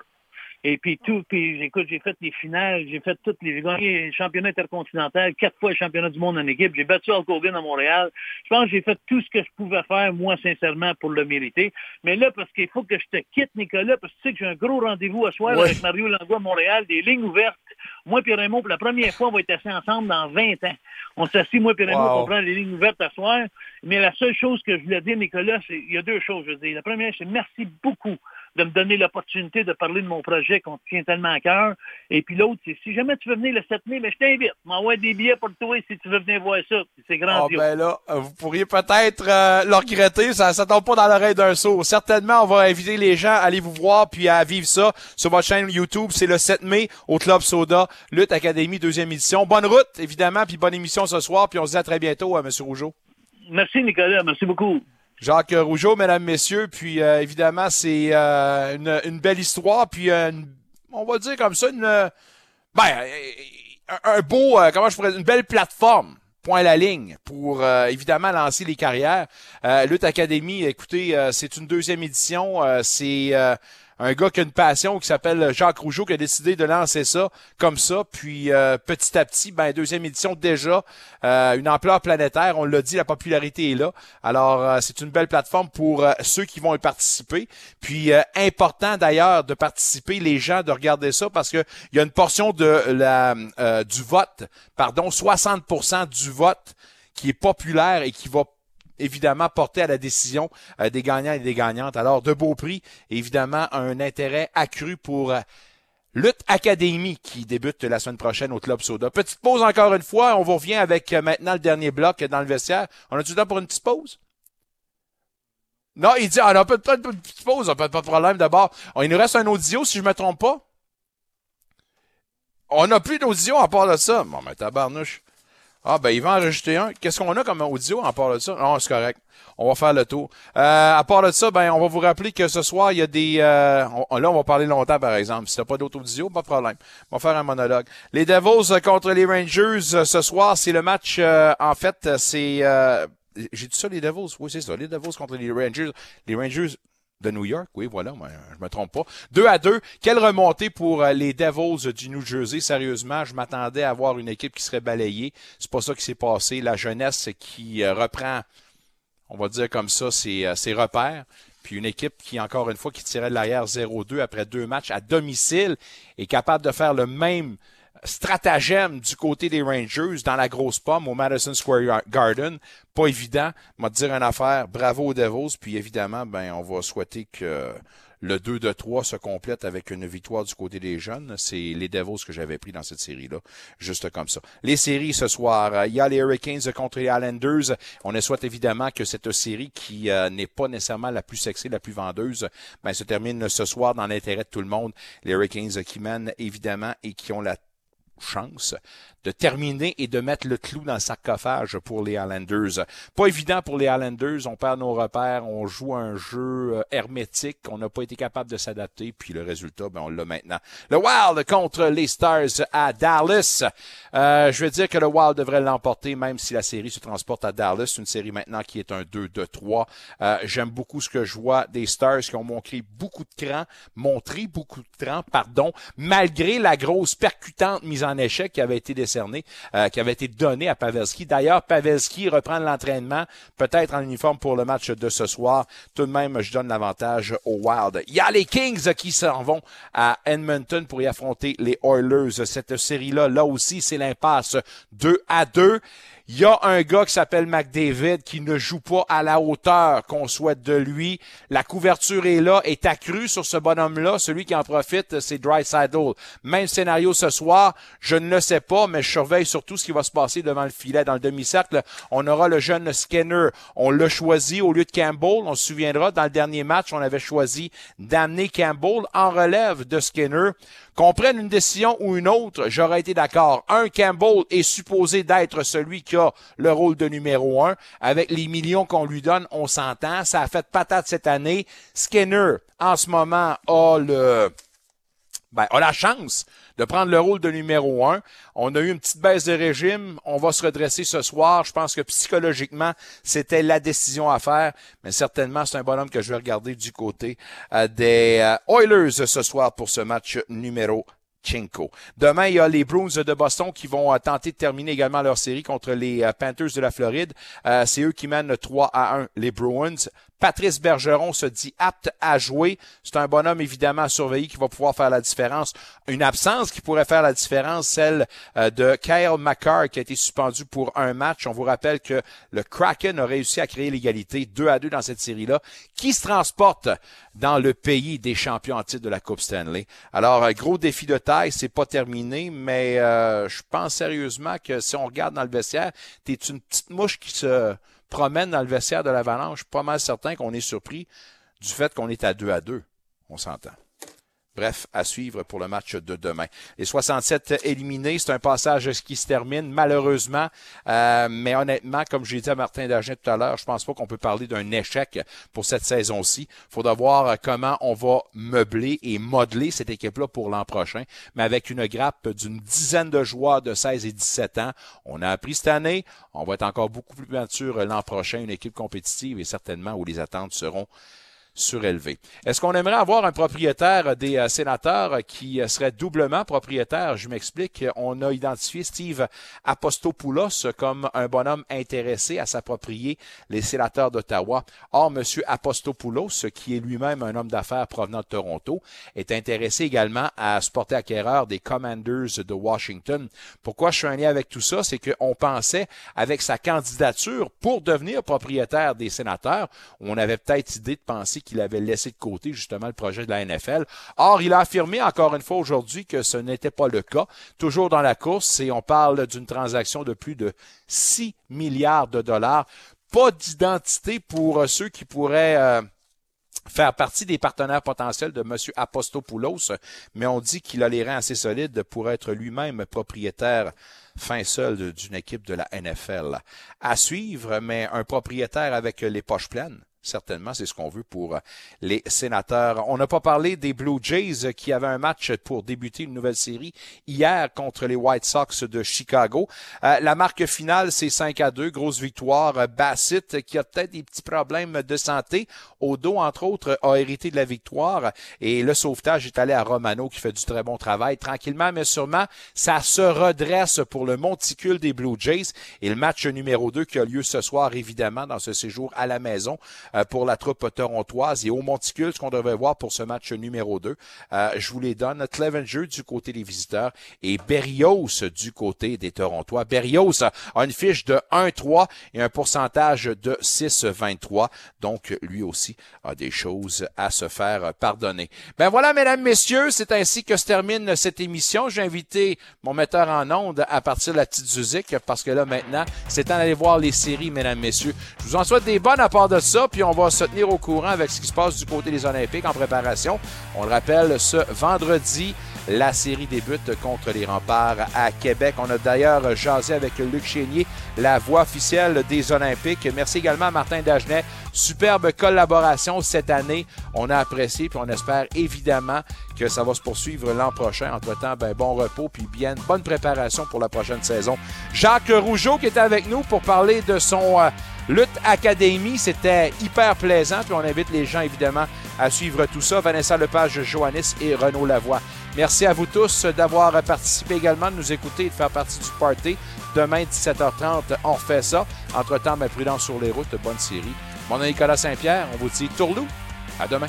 [SPEAKER 24] Et puis tout, puis écoute, j'ai fait les finales, j'ai fait toutes les, j'ai gagné le championnat intercontinental, quatre fois le championnat du monde en équipe, j'ai battu Hulk Hogan à Montréal. Je pense que j'ai fait tout ce que je pouvais faire, moi, sincèrement, pour le mériter. Mais là, parce qu'il faut que je te quitte, Nicolas, parce que tu sais que j'ai un gros rendez-vous à soir
[SPEAKER 3] Ouais.
[SPEAKER 24] avec Mario Langlois à Montréal, des lignes ouvertes. Moi et Raymond, pour la première fois, on va être assis ensemble dans 20 ans. On s'assit, moi et Raymond,
[SPEAKER 3] Wow.
[SPEAKER 24] on prend les lignes ouvertes à soir. Mais la seule chose que je voulais dire, Nicolas, c'est il y a deux choses, je veux dire. La première, c'est merci beaucoup de me donner l'opportunité de parler de mon projet qu'on tient tellement à cœur. Et puis l'autre, c'est si jamais tu veux venir le 7 mai, mais je t'invite. M'envoie des billets pour toi si tu veux venir voir ça. C'est
[SPEAKER 3] Ah
[SPEAKER 24] grandiose.
[SPEAKER 3] ben là, vous pourriez peut-être euh, le regretter, ça ça tombe pas dans l'oreille d'un sourd. Certainement, on va inviter les gens à aller vous voir puis à vivre ça sur votre chaîne YouTube. C'est le 7 mai au Club Soda, Lutte Académie, deuxième édition. Bonne route, évidemment, puis bonne émission ce soir, puis on se dit à très bientôt, euh, Monsieur Rougeau.
[SPEAKER 24] Merci, Nicolas. Merci beaucoup.
[SPEAKER 3] Jacques Rougeau, mesdames, messieurs, puis euh, évidemment, c'est euh, une, belle histoire, puis euh, une- on va dire comme ça, une, ben, un, beau, comment je pourrais une belle plateforme, point la ligne, pour évidemment lancer les carrières. Euh, Lutte Académie, écoutez, c'est une deuxième édition, c'est un gars qui a une passion qui s'appelle Jacques Rougeau qui a décidé de lancer ça comme ça. Puis euh, petit à petit, ben deuxième édition déjà, euh, une ampleur planétaire. On l'a dit, la popularité est là. Alors euh, c'est une belle plateforme pour euh, ceux qui vont y participer. Puis euh, important d'ailleurs de participer, les gens de regarder ça parce que il y a une portion de la euh, du vote, pardon, 60% du vote qui est populaire et qui va évidemment porter à la décision euh, des gagnants et des gagnantes. Alors, de beaux prix, évidemment, un intérêt accru pour euh, Lutte Académie qui débute la semaine prochaine au Club Soda. Petite pause encore une fois. On vous revient avec euh, maintenant le dernier bloc dans le vestiaire. On a du temps pour une petite pause? Non, il dit, ah, on a peut-être pas une petite pause, on n'a pas de problème d'abord. Il nous reste un audio, si je me trompe pas. On n'a plus d'audio à part de ça. Bon, mais tabarnouche. Ah, ben, il va enregistrer un. Qu'est-ce qu'on a comme audio en part de ça? Non, c'est correct. On va faire le tour. Euh, à part de ça, ben, on va vous rappeler que ce soir, il y a des... Euh, là, on va parler longtemps, par exemple. Si t'as pas d'autres audio, pas de problème. On va faire un monologue. Les Devils contre les Rangers euh, ce soir, c'est le match... euh, en fait, c'est... euh, J'ai dit ça, les Devils? Oui, c'est ça. Les Devils contre les Rangers. Les Rangers de New York, oui, voilà, moi, je me trompe pas. 2 à 2. Quelle remontée pour euh, les Devils du New Jersey. Sérieusement, je m'attendais à voir une équipe qui serait balayée. C'est pas ça qui s'est passé. La jeunesse qui euh, reprend, on va dire comme ça, ses, euh, ses repères. Puis une équipe qui, encore une fois, qui tirait de l'arrière 0-2 après deux matchs à domicile est capable de faire le même stratagème du côté des Rangers dans la grosse pomme au Madison Square Garden. Pas évident. M'a dire une affaire. Bravo aux Devils. Puis évidemment, ben, on va souhaiter que le 2 de 3 se complète avec une victoire du côté des jeunes. C'est les Devils que j'avais pris dans cette série-là. Juste comme ça. Les séries ce soir. Il y a les Hurricanes contre les Islanders. On souhaite évidemment que cette série qui euh, n'est pas nécessairement la plus sexy, la plus vendeuse, ben, se termine ce soir dans l'intérêt de tout le monde. Les Hurricanes qui mènent évidemment et qui ont la chance de terminer et de mettre le clou dans le sarcophage pour les Highlanders. Pas évident pour les Highlanders, on perd nos repères, on joue un jeu euh, hermétique, on n'a pas été capable de s'adapter, puis le résultat, ben, on l'a maintenant. Le Wild contre les Stars à Dallas. Euh, je veux dire que le Wild devrait l'emporter, même si la série se transporte à Dallas, une série maintenant qui est un 2-2-3. Euh, J'aime beaucoup ce que je vois des Stars qui ont montré beaucoup de cran, montré beaucoup de cran, pardon, malgré la grosse percutante mise en échec qui avait été euh, qui avait été donnée à Pavelski. D'ailleurs, Pavelski reprend l'entraînement, peut-être en uniforme pour le match de ce soir. Tout de même, je donne l'avantage au Wild. Il y a les Kings qui s'en vont à Edmonton pour y affronter les Oilers. Cette série-là, là aussi, c'est l'impasse 2 à 2. Il y a un gars qui s'appelle McDavid qui ne joue pas à la hauteur qu'on souhaite de lui. La couverture est là, est accrue sur ce bonhomme-là. Celui qui en profite, c'est Drysaddle. Même scénario ce soir, je ne le sais pas, mais je surveille surtout ce qui va se passer devant le filet. Dans le demi-cercle, on aura le jeune Skinner. On l'a choisi au lieu de Campbell. On se souviendra, dans le dernier match, on avait choisi d'amener Campbell en relève de Skinner. Qu'on prenne une décision ou une autre, j'aurais été d'accord. Un, Campbell est supposé d'être celui qui a le rôle de numéro un. Avec les millions qu'on lui donne, on s'entend. Ça a fait patate cette année. Skinner, en ce moment, a le, ben, a la chance de prendre le rôle de numéro un. On a eu une petite baisse de régime. On va se redresser ce soir. Je pense que psychologiquement, c'était la décision à faire. Mais certainement, c'est un bonhomme que je vais regarder du côté euh, des euh, Oilers ce soir pour ce match numéro Chinko. Demain, il y a les Bruins de Boston qui vont euh, tenter de terminer également leur série contre les Panthers de la Floride. C'est eux qui mènent 3 à 1 les Bruins. Patrice Bergeron se dit apte à jouer. C'est un bonhomme évidemment à surveiller qui va pouvoir faire la différence. Une absence qui pourrait faire la différence, celle euh, de Kyle McCarr qui a été suspendu pour un match. On vous rappelle que le Kraken a réussi à créer l'égalité 2 à 2 dans cette série-là, qui se transporte dans le pays des champions en titre de la Coupe Stanley. Alors, gros défi de taille, c'est pas terminé, mais euh, je pense sérieusement que si on regarde dans le vestiaire, t'es une petite mouche qui se promène dans le vestiaire de l'Avalanche, pas mal certain qu'on est surpris du fait qu'on est à 2 à 2. On s'entend. Bref, à suivre pour le match de demain. Les 67 éliminés, c'est un passage qui se termine malheureusement, euh, mais honnêtement, comme j'ai dit à Martin Dargent tout à l'heure, je pense pas qu'on peut parler d'un échec pour cette saison-ci. Faudra voir comment on va meubler et modeler cette équipe-là pour l'an prochain, mais avec une grappe d'une dizaine de joueurs de 16 et 17 ans, on a appris cette année, on va être encore beaucoup plus mature l'an prochain, une équipe compétitive et certainement où les attentes seront surélevé. Est-ce qu'on aimerait avoir un propriétaire des euh, sénateurs qui euh, serait doublement propriétaire? Je m'explique. On a identifié Steve Apostopoulos comme un bonhomme intéressé à s'approprier les sénateurs d'Ottawa. Or, M. Apostopoulos, qui est lui-même un homme d'affaires provenant de Toronto, est intéressé également à se porter acquéreur des Commanders de Washington. Pourquoi je suis un lien avec tout ça? C'est qu'on pensait, avec sa candidature pour devenir propriétaire des sénateurs, on avait peut-être idée de penser qu'il avait laissé de côté justement le projet de la NFL. Or, il a affirmé encore une fois aujourd'hui que ce n'était pas le cas. Toujours dans la course, et on parle d'une transaction de plus de 6 milliards de dollars. Pas d'identité pour ceux qui pourraient... Euh, faire partie des partenaires potentiels de M. Apostopoulos, mais on dit qu'il a les reins assez solides pour être lui-même propriétaire fin seul d'une équipe de la NFL. À suivre, mais un propriétaire avec les poches pleines. Certainement, c'est ce qu'on veut pour les sénateurs. On n'a pas parlé des Blue Jays qui avaient un match pour débuter une nouvelle série hier contre les White Sox de Chicago. Euh, la marque finale, c'est 5 à 2. Grosse victoire. Bassett, qui a peut-être des petits problèmes de santé dos, entre autres, a hérité de la victoire. Et le sauvetage est allé à Romano, qui fait du très bon travail. Tranquillement, mais sûrement, ça se redresse pour le monticule des Blue Jays. Et le match numéro 2 qui a lieu ce soir, évidemment, dans ce séjour à la maison euh, pour la troupe torontoise et au monticule, ce qu'on devrait voir pour ce match numéro 2. Euh, je vous les donne. Clevenger du côté des visiteurs et Berrios du côté des Torontois. Berrios a une fiche de 1-3 et un pourcentage de 6-23. Donc, lui aussi a des choses à se faire pardonner. Ben voilà, mesdames, messieurs, c'est ainsi que se termine cette émission. J'ai invité mon metteur en onde à partir de la petite musique parce que là, maintenant, c'est temps d'aller voir les séries, mesdames, messieurs. Je vous en souhaite des bonnes à part de ça, puis on va se tenir au courant avec ce qui se passe du côté des Olympiques en préparation. On le rappelle, ce vendredi, la série débute contre les remparts à Québec. On a d'ailleurs jasé avec Luc Chénier, la voix officielle des Olympiques. Merci également à Martin Dagenet. Superbe collaboration cette année. On a apprécié puis on espère évidemment que ça va se poursuivre l'an prochain. Entre-temps, ben, bon repos puis bien bonne préparation pour la prochaine saison. Jacques Rougeau qui était avec nous pour parler de son euh, Lutte Academy. C'était hyper plaisant. Puis on invite les gens évidemment à suivre tout ça. Vanessa Lepage, Joannis et Renaud Lavoie. Merci à vous tous d'avoir participé également, de nous écouter et de faire partie du party. Demain, 17h30, on refait ça. Entre-temps, prudence sur les routes, bonne série. Mon nom est Nicolas Saint-Pierre. On vous dit tourlou. À demain.